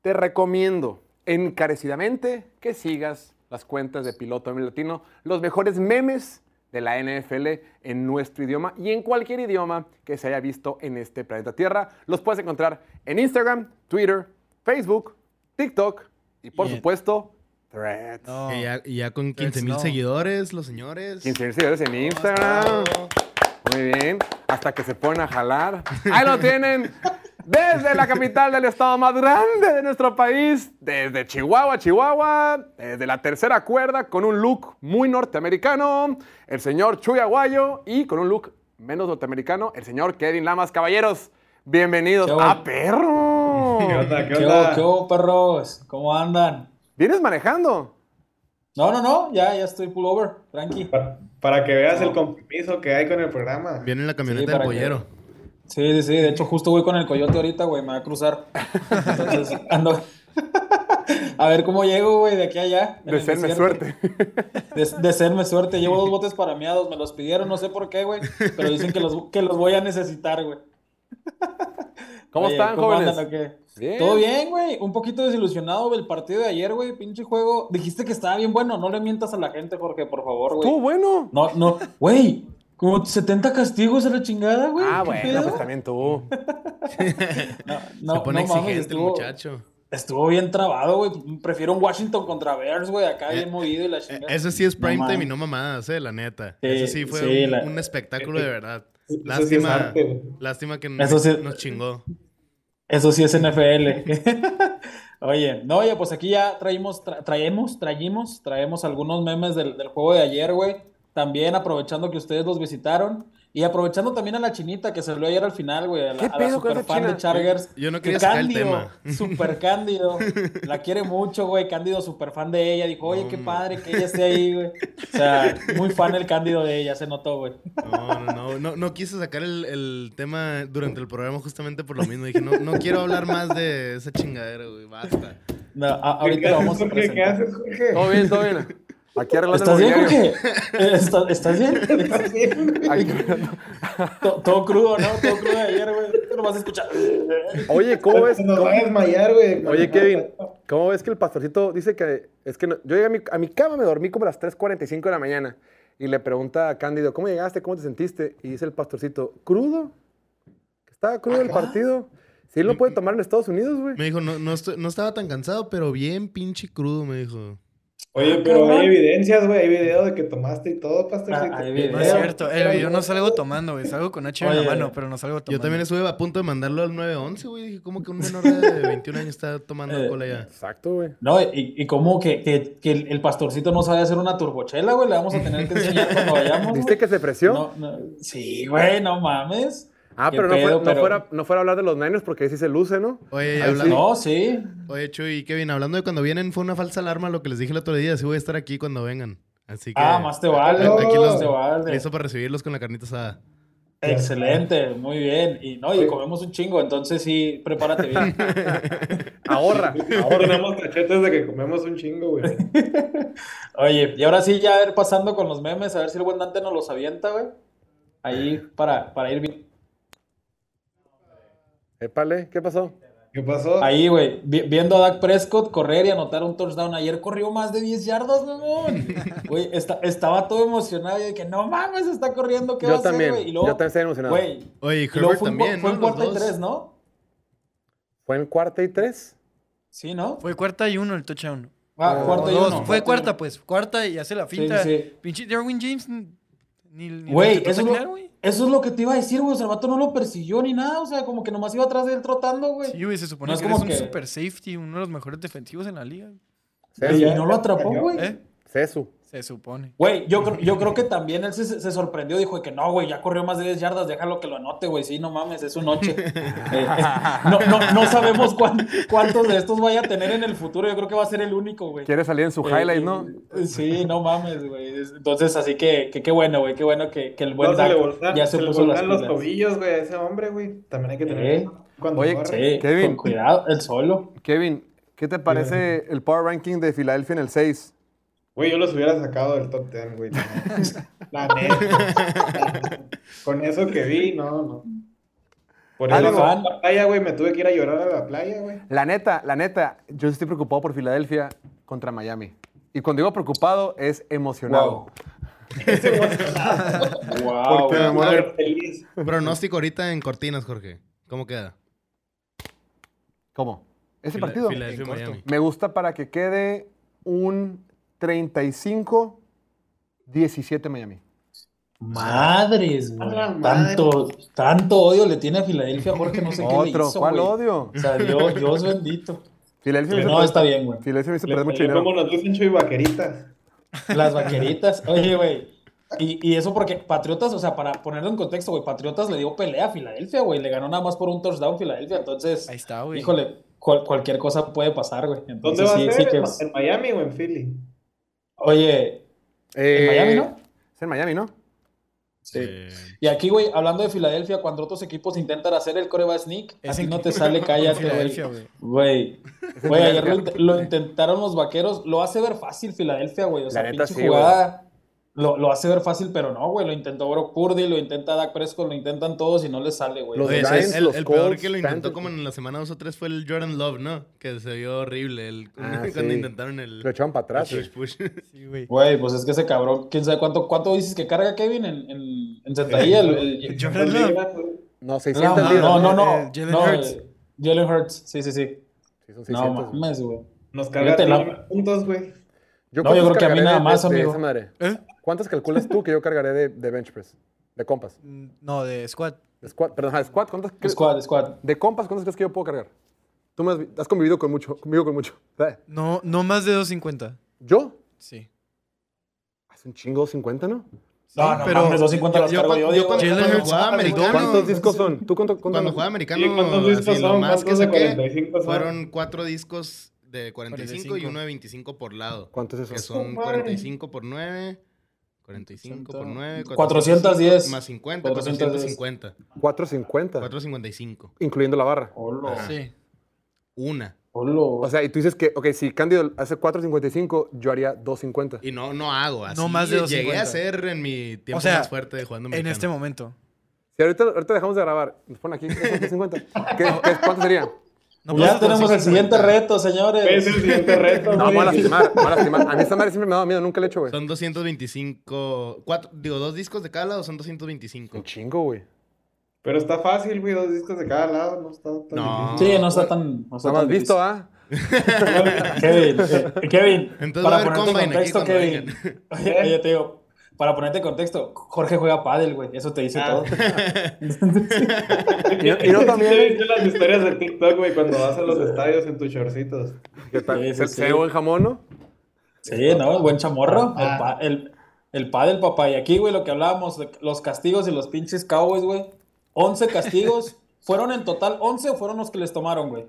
te recomiendo encarecidamente que sigas las cuentas de Piloto M Latino, los mejores memes de la NFL en nuestro idioma y en cualquier idioma que se haya visto en este planeta Tierra. Los puedes encontrar en Instagram, Twitter, Facebook, TikTok y por Y supuesto, Threads. No. Y ya, y ya con 15 mil no. seguidores, los señores. 15 mil seguidores en Instagram. Muy bien. Hasta que se ponen a jalar. Ahí lo tienen. Desde la capital del estado más grande de nuestro país, desde Chihuahua, Chihuahua, desde la tercera cuerda, con un look muy norteamericano, el señor Chuy Aguayo, y con un look menos norteamericano, el señor Kevin Lamas. Caballeros, bienvenidos ¿Qué a onda? <laughs> ¿Qué onda? ¿Qué ¿Qué onda? qué hubo, perros? ¿Cómo andan? ¿Vienes manejando? No, no, no, ya, ya estoy pull over, tranqui. Pa- Para que veas el compromiso que hay con el programa. Viene en la Sí, camioneta para del que- pollero. Sí, sí, sí, de hecho justo voy con el coyote ahorita, güey, me va a cruzar. Entonces, <laughs> ando... <laughs> A ver cómo llego, güey, de aquí a allá. Deseenme suerte. Des- deseenme suerte. Llevo dos botes para miados, me los pidieron, no sé por qué, güey, pero dicen que los, que los voy a necesitar, güey. ¿Cómo Oye, están, ¿cómo jóvenes? andan o qué? Bien. Todo bien, güey. Un poquito desilusionado del partido de ayer, güey. Pinche juego. Dijiste que estaba bien bueno. No le mientas a la gente, Jorge, por favor, güey. Estuvo bueno. No, no. Güey, como 70 castigos a la chingada, güey. Ah, ¿Qué bueno, pedo? pues también tú. <laughs> No, no, Se pone no mames, exigente el estuvo, muchacho. estuvo bien trabado, güey. Prefiero un Washington contra Bears, güey. Acá bien movido y la Eh, chingada. Eso sí es No prime time mames. y no mamadas, eh, la neta. Sí, Eso sí fue sí, un, la- un espectáculo de verdad. Eso sí es Lástima, arte, lástima que Eso sí- nos chingó. Eso sí es NFL. <laughs> Oye, no, oye, pues aquí ya traímos, tra- traemos, traímos, traemos algunos memes del, del juego de ayer, güey. También aprovechando que ustedes los visitaron. Y aprovechando también a la chinita que se habló ayer al final, güey. A la, ¿Qué a la pedo con super fan china? de Chargers. Yo no Que quería sacar el tema. Super Cándido. La quiere mucho, güey. Cándido, super fan de ella. Dijo, oye, qué padre que ella esté ahí, güey. O sea, muy fan el Cándido de ella, se notó, güey. No, no, no, no, no quise sacar el, el tema durante el programa justamente por lo mismo. Dije, no, no quiero hablar más de esa chingadera, güey, basta. No, a- ¿Qué ahorita lo vamos a Jorge? ¿Qué presentar. haces, Jorge? Todo bien, todo bien. <laughs> Aquí arreglando ¿Estás bien. Jorge? Eh, ¿Estás, ¿Estás bien? Aquí Todo crudo, ¿no? Todo crudo de ayer, güey. Tú lo vas a escuchar. Oye, ¿cómo ves? Nos cómo- va a desmayar, güey. Oye, Kevin, ¿cómo ves que el pastorcito dice que es que no- yo llegué a mi, a mi cama, me dormí como a las 3:45 de la mañana y le pregunta a Cándido, ¿cómo llegaste? ¿Cómo te sentiste? Y dice el pastorcito, ¿crudo? ¿Que ¿Estaba crudo el partido? Si él no puede tomar en Estados Unidos, güey. Me dijo, no, no, estoy- no estaba tan cansado, pero bien pinche crudo, me dijo. Oye, pero hay evidencias, güey. Hay video de que tomaste y todo, pastorcito. Ah, No es cierto, el video no salgo tomando, güey. Salgo con H en la mano, pero no salgo tomando. Yo también estuve a punto de mandarlo al 911, güey. Dije, ¿cómo que un menor de 21 años está tomando Eh, alcohol allá? Exacto, güey. No, y, y como que, que, que el pastorcito no sabe hacer una turbochela, güey. Le vamos a tener que enseñar cuando vayamos. <laughs> ¿Viste güey. que se ofreció? No, no. Sí, güey, no mames. Ah, pero, no, pedo, fue, no, fuera, no fuera a hablar de los Niners porque ahí sí se luce, ¿no? Oye, hablando, No, sí. oye, Chuy y Kevin, hablando de cuando vienen, fue una falsa alarma lo que les dije el otro día. Sí voy a estar aquí cuando vengan. Así que... Ah, más te vale. Aquí más los te vale. listo para recibirlos con la carnita asada. Excelente, muy bien. Y no, y comemos un chingo, entonces sí, prepárate bien. <laughs> Ahorra. Ahora tenemos cachetes de que comemos un chingo, güey. <laughs> Oye, y ahora sí, ya a ver, pasando con los memes, a ver si el buen Dante nos los avienta, güey. Ahí para, para ir bien. Épale, ¿qué pasó? ¿Qué pasó? Ahí, güey, vi- viendo a Dak Prescott correr y anotar un touchdown. Ayer corrió más de 10 yardas, mamón. <laughs> Güey, esta- estaba todo emocionado y de que no mames, está corriendo, ¿qué va a Yo hacer, también, güey? Y luego, yo también estoy emocionado. Güey, Oye, y luego fue, en, también, fue en cuarta y tres, ¿no? ¿Fue en cuarta y tres? Sí, ¿no? Fue cuarta y uno el touchdown. Ah, cuarta y dos. uno. Fue cuarta pues. Cuarta y hace la finta. sí, sí. Pinche Derwin James ni, ni, Güey, eso, es lo- güey. eso es lo que te iba a decir, güey. O sea, el vato no lo persiguió ni nada. O sea, como que nomás iba atrás de él trotando, güey. Sí, güey, se supone No es que eres como un que- super safety, uno de los mejores defensivos en la liga. Y ya- no lo atrapó, güey. ¿Eh? Cesu. Se supone. Güey, yo, creo- yo creo que también él se, se sorprendió. Dijo que no, güey, ya corrió más de 10 yardas. Déjalo que lo anote, güey. Sí, no mames, es su noche. <laughs> Eh, eh, no, no, no sabemos cuán- cuántos de estos vaya a tener en el futuro. Yo creo que va a ser el único, güey. Quiere salir en su Eh, highlight, y- ¿no? Sí, no mames, güey. Entonces, así que, que qué bueno, güey. Qué bueno que, que el buen No, se le ya se se le puso las voltean los tobillos, güey, ese hombre, güey. También hay que tener Eh. cuidado cuando Oye, corre. Sí, Kevin. con cuidado, el solo. Kevin, ¿qué te parece el power ranking de Filadelfia en el 6? Güey, yo los hubiera sacado del top 10, güey. <laughs> La neta. Con eso que vi, no, no. Por eso la playa, güey, me tuve que ir a llorar a la playa, güey. La neta, la neta, yo estoy preocupado por Filadelfia contra Miami. Y cuando digo preocupado, es emocionado. Wow. <laughs> Porque me muero. Wow, feliz. Pronóstico ahorita en cortinas, Jorge. ¿Cómo queda? ¿Cómo? Ese Fila- partido Filadelfia. Miami. me gusta para que quede un 35-17 Miami. Madres, güey. Madre. Tanto, tanto odio le tiene a Filadelfia, Jorge, no sé qué le Otro, hizo, ¿cuál güey. odio? O sea, Dios, Dios bendito. Filadelfia No, perder- está bien, güey. Filadelfia me hizo Le perder mucho dinero. como nos dicen Chuy Vaqueritas. Las vaqueritas. Oye, güey. Y, y eso porque Patriotas, o sea, para ponerlo en contexto, güey, Patriotas le dio pelea a Filadelfia, güey. Le ganó nada más por un touchdown Filadelfia. Entonces, Ahí está, güey. híjole, cual- cualquier cosa puede pasar, güey. ¿Dónde Entonces, va sí, a sí ser? que ¿En- es- ¿En Miami o en Philly? Oye, Eh, en Miami, ¿no? Es en Miami, ¿no? Sí. Eh, Y aquí, güey, hablando de Filadelfia, cuando otros equipos intentan hacer el coreback sneak, Es a ti en- no te sale, <laughs> cállate, Filadelfia, güey. güey. Güey, ayer lo, int- lo intentaron los vaqueros, lo hace ver fácil Filadelfia, güey. O sea, neta, pinche sí, jugada lo, lo hace ver fácil, pero no, güey. Lo intentó Brock Purdy, lo intenta Dak Prescott, lo intentan todos y no les sale, güey. Los Giants, el, los el peor que lo intentó como en la semana dos o tres fue el Jordan Love, ¿no? Que se vio horrible el, Ah, <laughs> cuando sí. intentaron el, Lo echaban para atrás. el push, push. <laughs> Sí, güey. Güey, pues es que ese cabrón, quién sabe cuánto, cuánto dices que carga Kevin en, en, en sentadilla. El- el- <laughs> Jordan Love. No, no, 600 no, libras. no, no, no. Eh, Jalen no, Hurts. eh, Jalen Hurts, sí, sí, sí. Sí, son No 600. mames, güey. Nos carga Fíjate, la- tres puntos, güey. Yo, No, yo ¿cuántos creo que a mí nada más, de- de amigo. esa madre? ¿Eh? ¿Cuántas calculas tú que yo cargaré de, de bench press? De compas. Mm, No, de squad. De squat, perdón, ajá, de squat. ¿Cuántas crees- squad. De compas, ¿cuántas crees que yo puedo cargar? Tú me has, vi- has convivido con mucho, conmigo con mucho. <laughs> ¿Eh? No, no más de 250. ¿Yo? Sí. Hace un chingo 50, ¿no? No, no, pero mames, 250 las yo cargo cuando- yo, cuando- cuando Hurts, jugaba americano, ¿Cuántos discos son? ¿Tú cuánto, cuánto- Cuando jugaba americano, Sí, ¿cuántos discos así, lo son? más que ¿Cuántos saqué 45 son? fueron cuatro discos de 45, y 45. uno de 25 por lado. ¿Cuánto es Que eso? son madre. 45 por 9, 45 por 9, 410. más 50, 410. 450. 450. 455. Incluyendo la barra. Hola. Sí. Una. O Hola. sea, y tú dices que, ok, si Cándido hace 4.55, yo haría 2.50. Y no, no hago así. No más de Llegué 250. a ser en mi tiempo O sea, más fuerte de jugando En este momento. Si ahorita, ahorita dejamos de grabar, nos ponen aquí 2.50. <laughs> ¿Qué, qué, ¿Cuánto sería? No, ya tenemos el 250. siguiente reto, señores. Es el siguiente reto, No, voy a lastimar, voy a lastimar. A mí esta madre siempre me ha dado miedo, nunca le he hecho, güey. Son 225. Cuatro, digo, dos discos de cada lado son 225. Un chingo, güey. Pero está fácil, güey, dos discos de cada lado, no está tan No. difícil. Sí, no está tan. No está tan visto. ¿ah? <laughs> Kevin, eh, Kevin, Entonces para a ponerte en contexto, Kevin. <laughs> Oye, oye, te digo, para ponerte en contexto, Jorge juega pádel, güey. Eso te dice Ah. todo. Y <laughs> y no también- Te he visto las historias de TikTok, güey, cuando vas a los estadios en tus shortcitos. ¿Qué tal? Sí, sí, ¿Se, sí. ve buen jamón, no? Sí, ¿no? Buen chamorro. Ah. El, pa- el, el pádel, papá. Y aquí, güey, lo que hablábamos, de los castigos y los pinches Cowboys, güey. 11 castigos. <laughs> ¿Fueron en total 11 o fueron los que les tomaron, güey?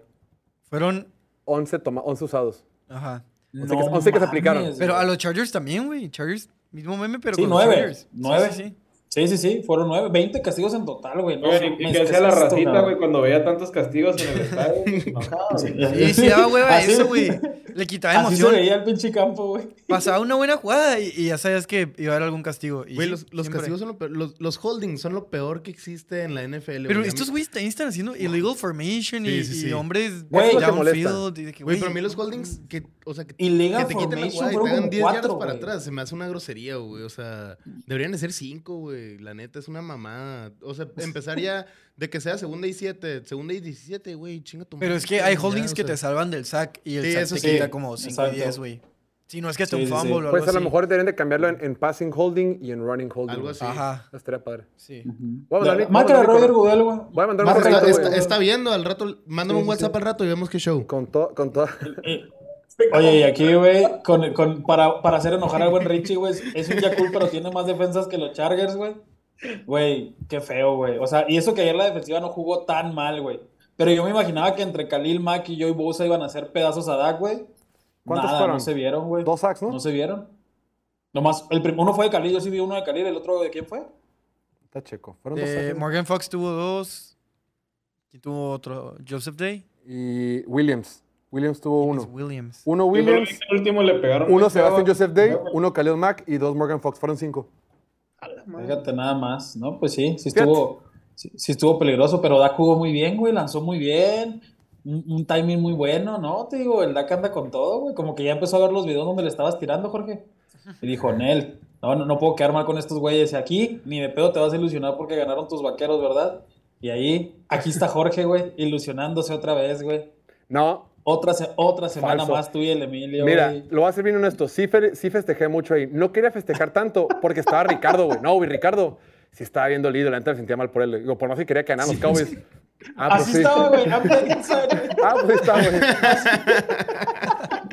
Fueron. 11, toma, 11 usados. Ajá. Once que- once que se aplicaron. Pero güey. a los Chargers también, güey. Chargers, mismo meme, pero Sí, con los nueve. Sí, Nueve. Sí, sí. Sí, sí, sí, fueron 9. 20 castigos en total, güey. No, ¿y qué hacía la ratita, güey, cuando veía tantos castigos en el <laughs> estadio? Güey. Sí, sí daba hueva Así- eso, güey. <laughs> Le quitaba Así se emoción. veía el pinche campo, güey. Pasaba una buena jugada y, y ya sabías que iba a haber algún castigo. Güey, los, los siempre. castigos son lo peor. Los, los holdings son lo peor que existe en la NFL. Pero estos güeyes también están haciendo illegal formation y, Sí, sí, y sí. hombres Güey, downfield. que, Güey, pero a mí los holdings que, o sea, que, Illegal que te quiten la jugada y te hagan como 10 cuatro, yardas para atrás, se me hace una grosería, güey. O sea, deberían de ser 5, güey. La neta es una mamada. O sea, empezar ya de que sea segunda y 7, segunda y 17, güey, chinga tu Pero madre, es que hay ya, holdings o que sea. te salvan del sack y el Sí, sack eso te sí. quita como 5 y Exacto. 10, güey. Si no es que te Sí, un fumble sí. o algo Pues a lo mejor deberían de cambiarlo en, en passing holding y en running holding. Algo así. Ajá, estaría padre. sí. Voy a Roger Goodell, güey. Voy a mandar un Márcale a mensajito, Está, está- viendo, al rato, mándame Sí, un WhatsApp sí. al rato y vemos qué show. Con, to- con toda... Oye, y aquí, güey, con, con, para, para hacer enojar al buen Richie, güey, es un Yakul, pero tiene más defensas que los Chargers, güey. Güey, qué feo, güey. O sea, y eso que ayer la defensiva no jugó tan mal, güey. Pero yo me imaginaba que entre Khalil Mack y Joey Bosa iban a hacer pedazos a Dak, güey. ¿Cuántos Nada, fueron? no se vieron, güey. Dos sacks, ¿no? No se vieron. Nomás, el uno fue de Khalil, yo sí vi uno de Khalil, el otro de quién fue. Está checo. Fueron dos Eh, sacks. Morgan Fox tuvo dos. ¿Quién tuvo otro? Joseph Day. Y Williams. Williams tuvo uno. Williams. Uno Williams, el último le pegaron. uno. Sebastian Joseph Day, uno Khalil Mack y dos Morgan Fox. Fueron cinco. Fíjate nada más, ¿no? Pues sí, sí estuvo, sí, sí estuvo peligroso, pero Dak jugó muy bien, güey, lanzó muy bien, un, un timing muy bueno, ¿no? Te digo, el Dak anda con todo, güey, como que ya empezó a ver los videos donde le estabas tirando, Jorge. Y dijo, Nel, no, no, no puedo quedar mal con estos güeyes. Y aquí, ni de pedo te vas a ilusionar porque ganaron tus vaqueros, ¿verdad? Y ahí, aquí está Jorge, güey, ilusionándose otra vez, güey. No, Otra, otra semana Falso. más tú y el Emilio, Mira, güey. lo voy a ser bien honesto. Sí, sí festejé mucho ahí. No quería festejar tanto porque estaba Ricardo, güey. No, güey, Ricardo sí estaba bien dolido. La neta me sentía mal por él. Digo, por no sé quería que ganaran los Cowboys. Ah, pues Así sí. estaba, güey. Ah, pues está, güey.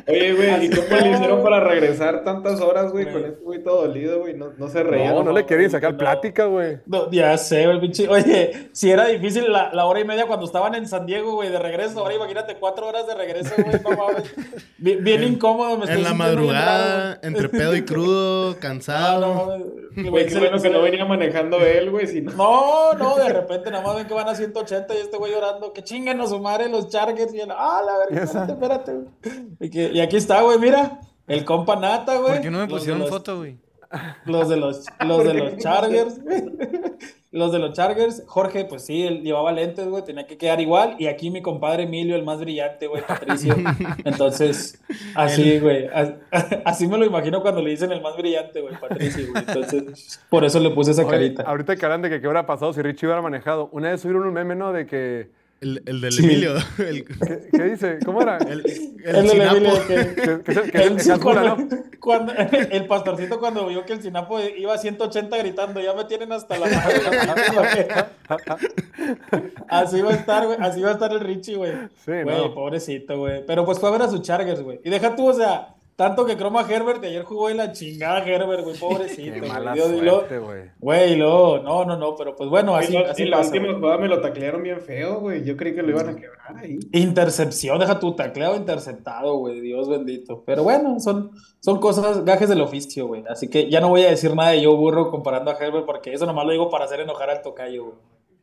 Oye, <laughs> güey, ¿y cómo le hicieron para regresar tantas horas, güey, con este güey todo dolido, güey? No, no se reía. No, no le querían sacar no. plática, güey. No, ya sé, güey, pinche. Oye, si era difícil la, la hora y media cuando estaban en San Diego, güey, de regreso. Ahora imagínate cuatro horas de regreso, güey. No mames. Bien, bien incómodo, me estoy En la madrugada, entre pedo y crudo, <laughs> cansado. no. Güey, qué bueno que no venía manejando él, güey, si no. No, no, de repente nada más ven que van a 180 y este güey llorando, que chinguen a su madre los Chargers y él, ah, la verga, <laughs> espérate, espérate, güey. Y, que- y aquí está, güey, mira, el compa Nata, güey. ¿Por qué no me pusieron los- foto, güey? Los de los, los de los <laughs> Chargers, <laughs> los de los Chargers, Jorge, pues sí, él llevaba lentes, güey, tenía que quedar igual. Y aquí mi compadre Emilio, el más brillante, güey, Patricio. <laughs> Entonces, así, güey, as- así me lo imagino cuando le dicen el más brillante, güey, Patricio, güey. Entonces, por eso le puse esa Oye, carita. ahorita que hablan de que qué hubiera pasado si Richie hubiera manejado. Una vez subieron un meme, ¿no? De que. El, el del Sí. Emilio. <laughs> El, ¿Qué, qué dice? ¿Cómo era? el, el sinapo. Emilio que- Que, que, <laughs> que- que El- es Hasbula, cuando, ¿no? cuando- <laughs> el pastorcito cuando vio que el Sinapo iba a 180 gritando, ya me tienen hasta la madre. así va a estar, güey. Así va a estar el Richie, güey. Sí, Güey, no. pobrecito, güey. Pero pues fue a ver a sus Chargers, güey. Y deja tú, o sea, tanto que croma Herbert y ayer jugó en la chingada Herbert, güey. Pobrecito. <laughs> Qué güey. mala Dios, y luego- suerte, güey. Güey, no, no, no, pero pues bueno, Y así, así y la pasa, última güey. jugada me lo taclearon bien feo, güey. Yo creí que lo iban a quebrar ahí. Intercepción, deja tu tacleado interceptado, güey, Dios bendito. Pero bueno, son, son cosas, gajes del oficio, güey. Así que ya no voy a decir nada de yo burro comparando a Herbert, porque eso nomás lo digo para hacer enojar al tocayo, güey.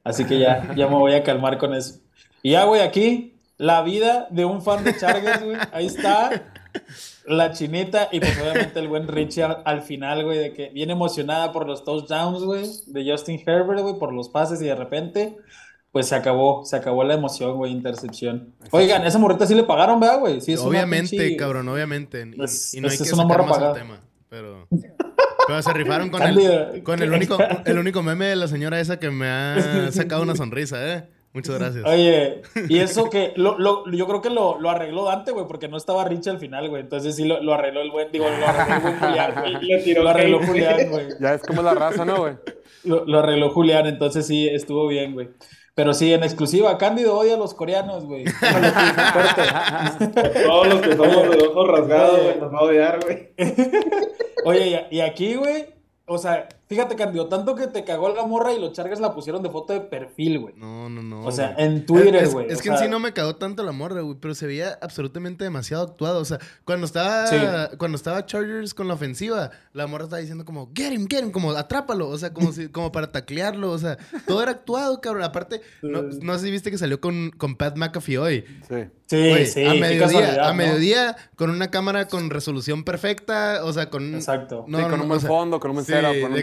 Así que ya, ya me voy a calmar con eso. Y ya, güey, aquí, la vida de un fan de Chargers, güey. Ahí está. La chinita y pues obviamente el buen Richie al, al final, güey, de que viene emocionada por los touchdowns, güey, de Justin Herbert, güey, por los pases y de repente, pues se acabó, se acabó la emoción, güey, intercepción. Oigan, esa morrita sí le pagaron, ¿verdad, güey? Sí, es una Obviamente, pinche- cabrón, obviamente. Y, no hay que sacar más el tema. Pero, pero se rifaron con <laughs> el, con el único, el único meme de la señora esa que me ha sacado una sonrisa, ¿eh? Muchas gracias. Oye, y eso que lo, lo- yo creo que lo, lo arregló Dante, güey, porque no estaba Richie al final, güey. Entonces sí lo, lo arregló el buen, digo, lo arregló el buen Julián, güey. <laughs> Le tiró Lo arregló Julián, güey. Ya es como la raza, ¿no, güey? Lo, lo arregló Julián, entonces sí, estuvo bien, güey. Pero sí, en exclusiva, Cándido odia a los coreanos, güey. <laughs> Todos los que somos de ojos rasgados, güey, nos va a odiar, güey. <laughs> Oye, y, y aquí, güey, o sea, fíjate, Cándido, tanto que te cagó la morra y los Chargers la pusieron de foto de perfil, güey. No, no, no. O sea, güey. en Twitter, Es- es- güey. Es, que en sea, sí no me cagó tanto la morra, güey, pero se veía absolutamente demasiado actuado. O sea, cuando estaba, Sí. cuando estaba Chargers con la ofensiva, la morra estaba diciendo como, get him, get him, como atrápalo, o sea, como, si, como para taclearlo, o sea, todo era actuado, cabrón. Aparte, no, no sé si viste que salió con, con Pat McAfee hoy. Sí. Sí, sí, a mediodía, a ¿no? mediodía, con una cámara con resolución perfecta, o sea, con... Exacto. No, Sí, con no, un o buen sea, fondo, con un buen sí, con un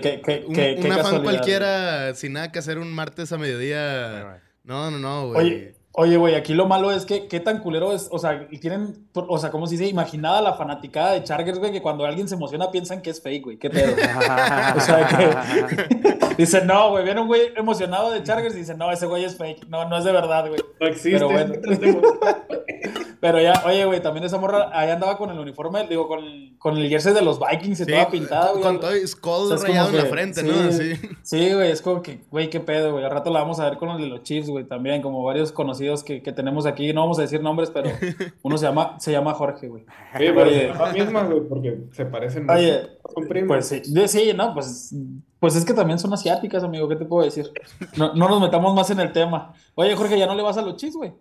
que. Eh, un, qué- qué un afán casualidad. cualquiera sin nada que hacer un martes a mediodía. No, no, no, güey. Oye, oye, güey, aquí lo malo es que qué tan culero es, o sea, y tienen, o sea, ¿cómo se dice? Imaginada la fanaticada de Chargers, güey, que cuando alguien se emociona piensan que es fake, güey, qué pedo. o sea, que <laughs> dicen, no, güey, viene un güey emocionado de Chargers y dicen, no, ese güey es fake, no, no es de verdad, güey. No existe. Pero bueno. <laughs> Pero ya, oye, güey, también esa morra ahí andaba con el uniforme, digo, con, con el jersey de los Vikings y Sí, toda pintada, con, güey. con todo skull O sea, rayado en la frente, sí, ¿no? Sí, güey, es como que, güey, qué pedo, güey. Al rato la vamos a ver con los de los Chiefs, güey, también, como varios conocidos que, que tenemos aquí. No vamos a decir nombres, pero <laughs> uno se llama, se llama Jorge, güey. Oye, pero Oye. la misma, güey, porque se parecen mucho. Oye, Son primos. pues sí, sí, no, pues, pues es que también son asiáticas, amigo, ¿qué te puedo decir? No, no nos metamos más en el tema. Oye, Jorge, ya no le vas a los Chiefs, güey.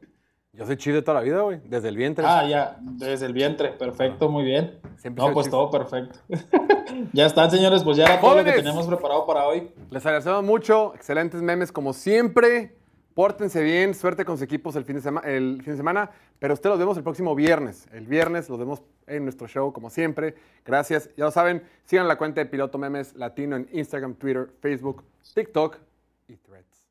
Yo soy chido de toda la vida, güey. Desde el vientre. Ah, ya, desde el vientre, perfecto, muy bien. Siempre No, pues Chiefs. todo perfecto. <laughs> ya están, señores, pues ya era todo lo que teníamos preparado para hoy. Les agradecemos mucho. Excelentes memes como siempre. Pórtense bien. Suerte con sus equipos el fin de, sema- el fin de semana. Pero ustedes los vemos el próximo viernes. El viernes los vemos en nuestro show como siempre. Gracias. Ya lo saben. Sigan la cuenta de Piloto Memes Latino en Instagram, Twitter, Facebook, TikTok y Threads.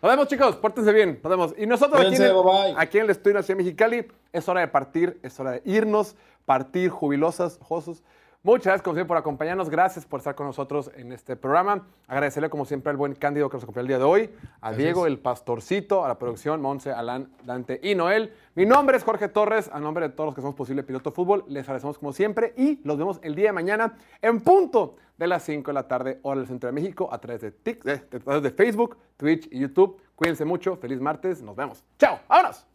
Nos vemos, chicos. Pórtense bien. Nos vemos. Y nosotros aquí en, bye, bye. aquí en el estudio Nación Mexicali es hora de partir, es hora de irnos, partir jubilosas, josos. Muchas gracias, como siempre, por acompañarnos. Gracias por estar con nosotros en este programa. Agradecerle, como siempre, al buen Cándido que nos acompañó el día de hoy, a Diego, el pastorcito, a la producción, Monse, Alan, Dante y Noel. Mi nombre es Jorge Torres. A nombre de todos los que somos posible Piloto Fútbol, les agradecemos como siempre y los vemos el día de mañana en punto de las 5 de la tarde, hora del centro de México, a través de, Tik- eh, a través de Facebook, Twitch y YouTube. Cuídense mucho. Feliz martes. Nos vemos. Chao. ¡Vámonos!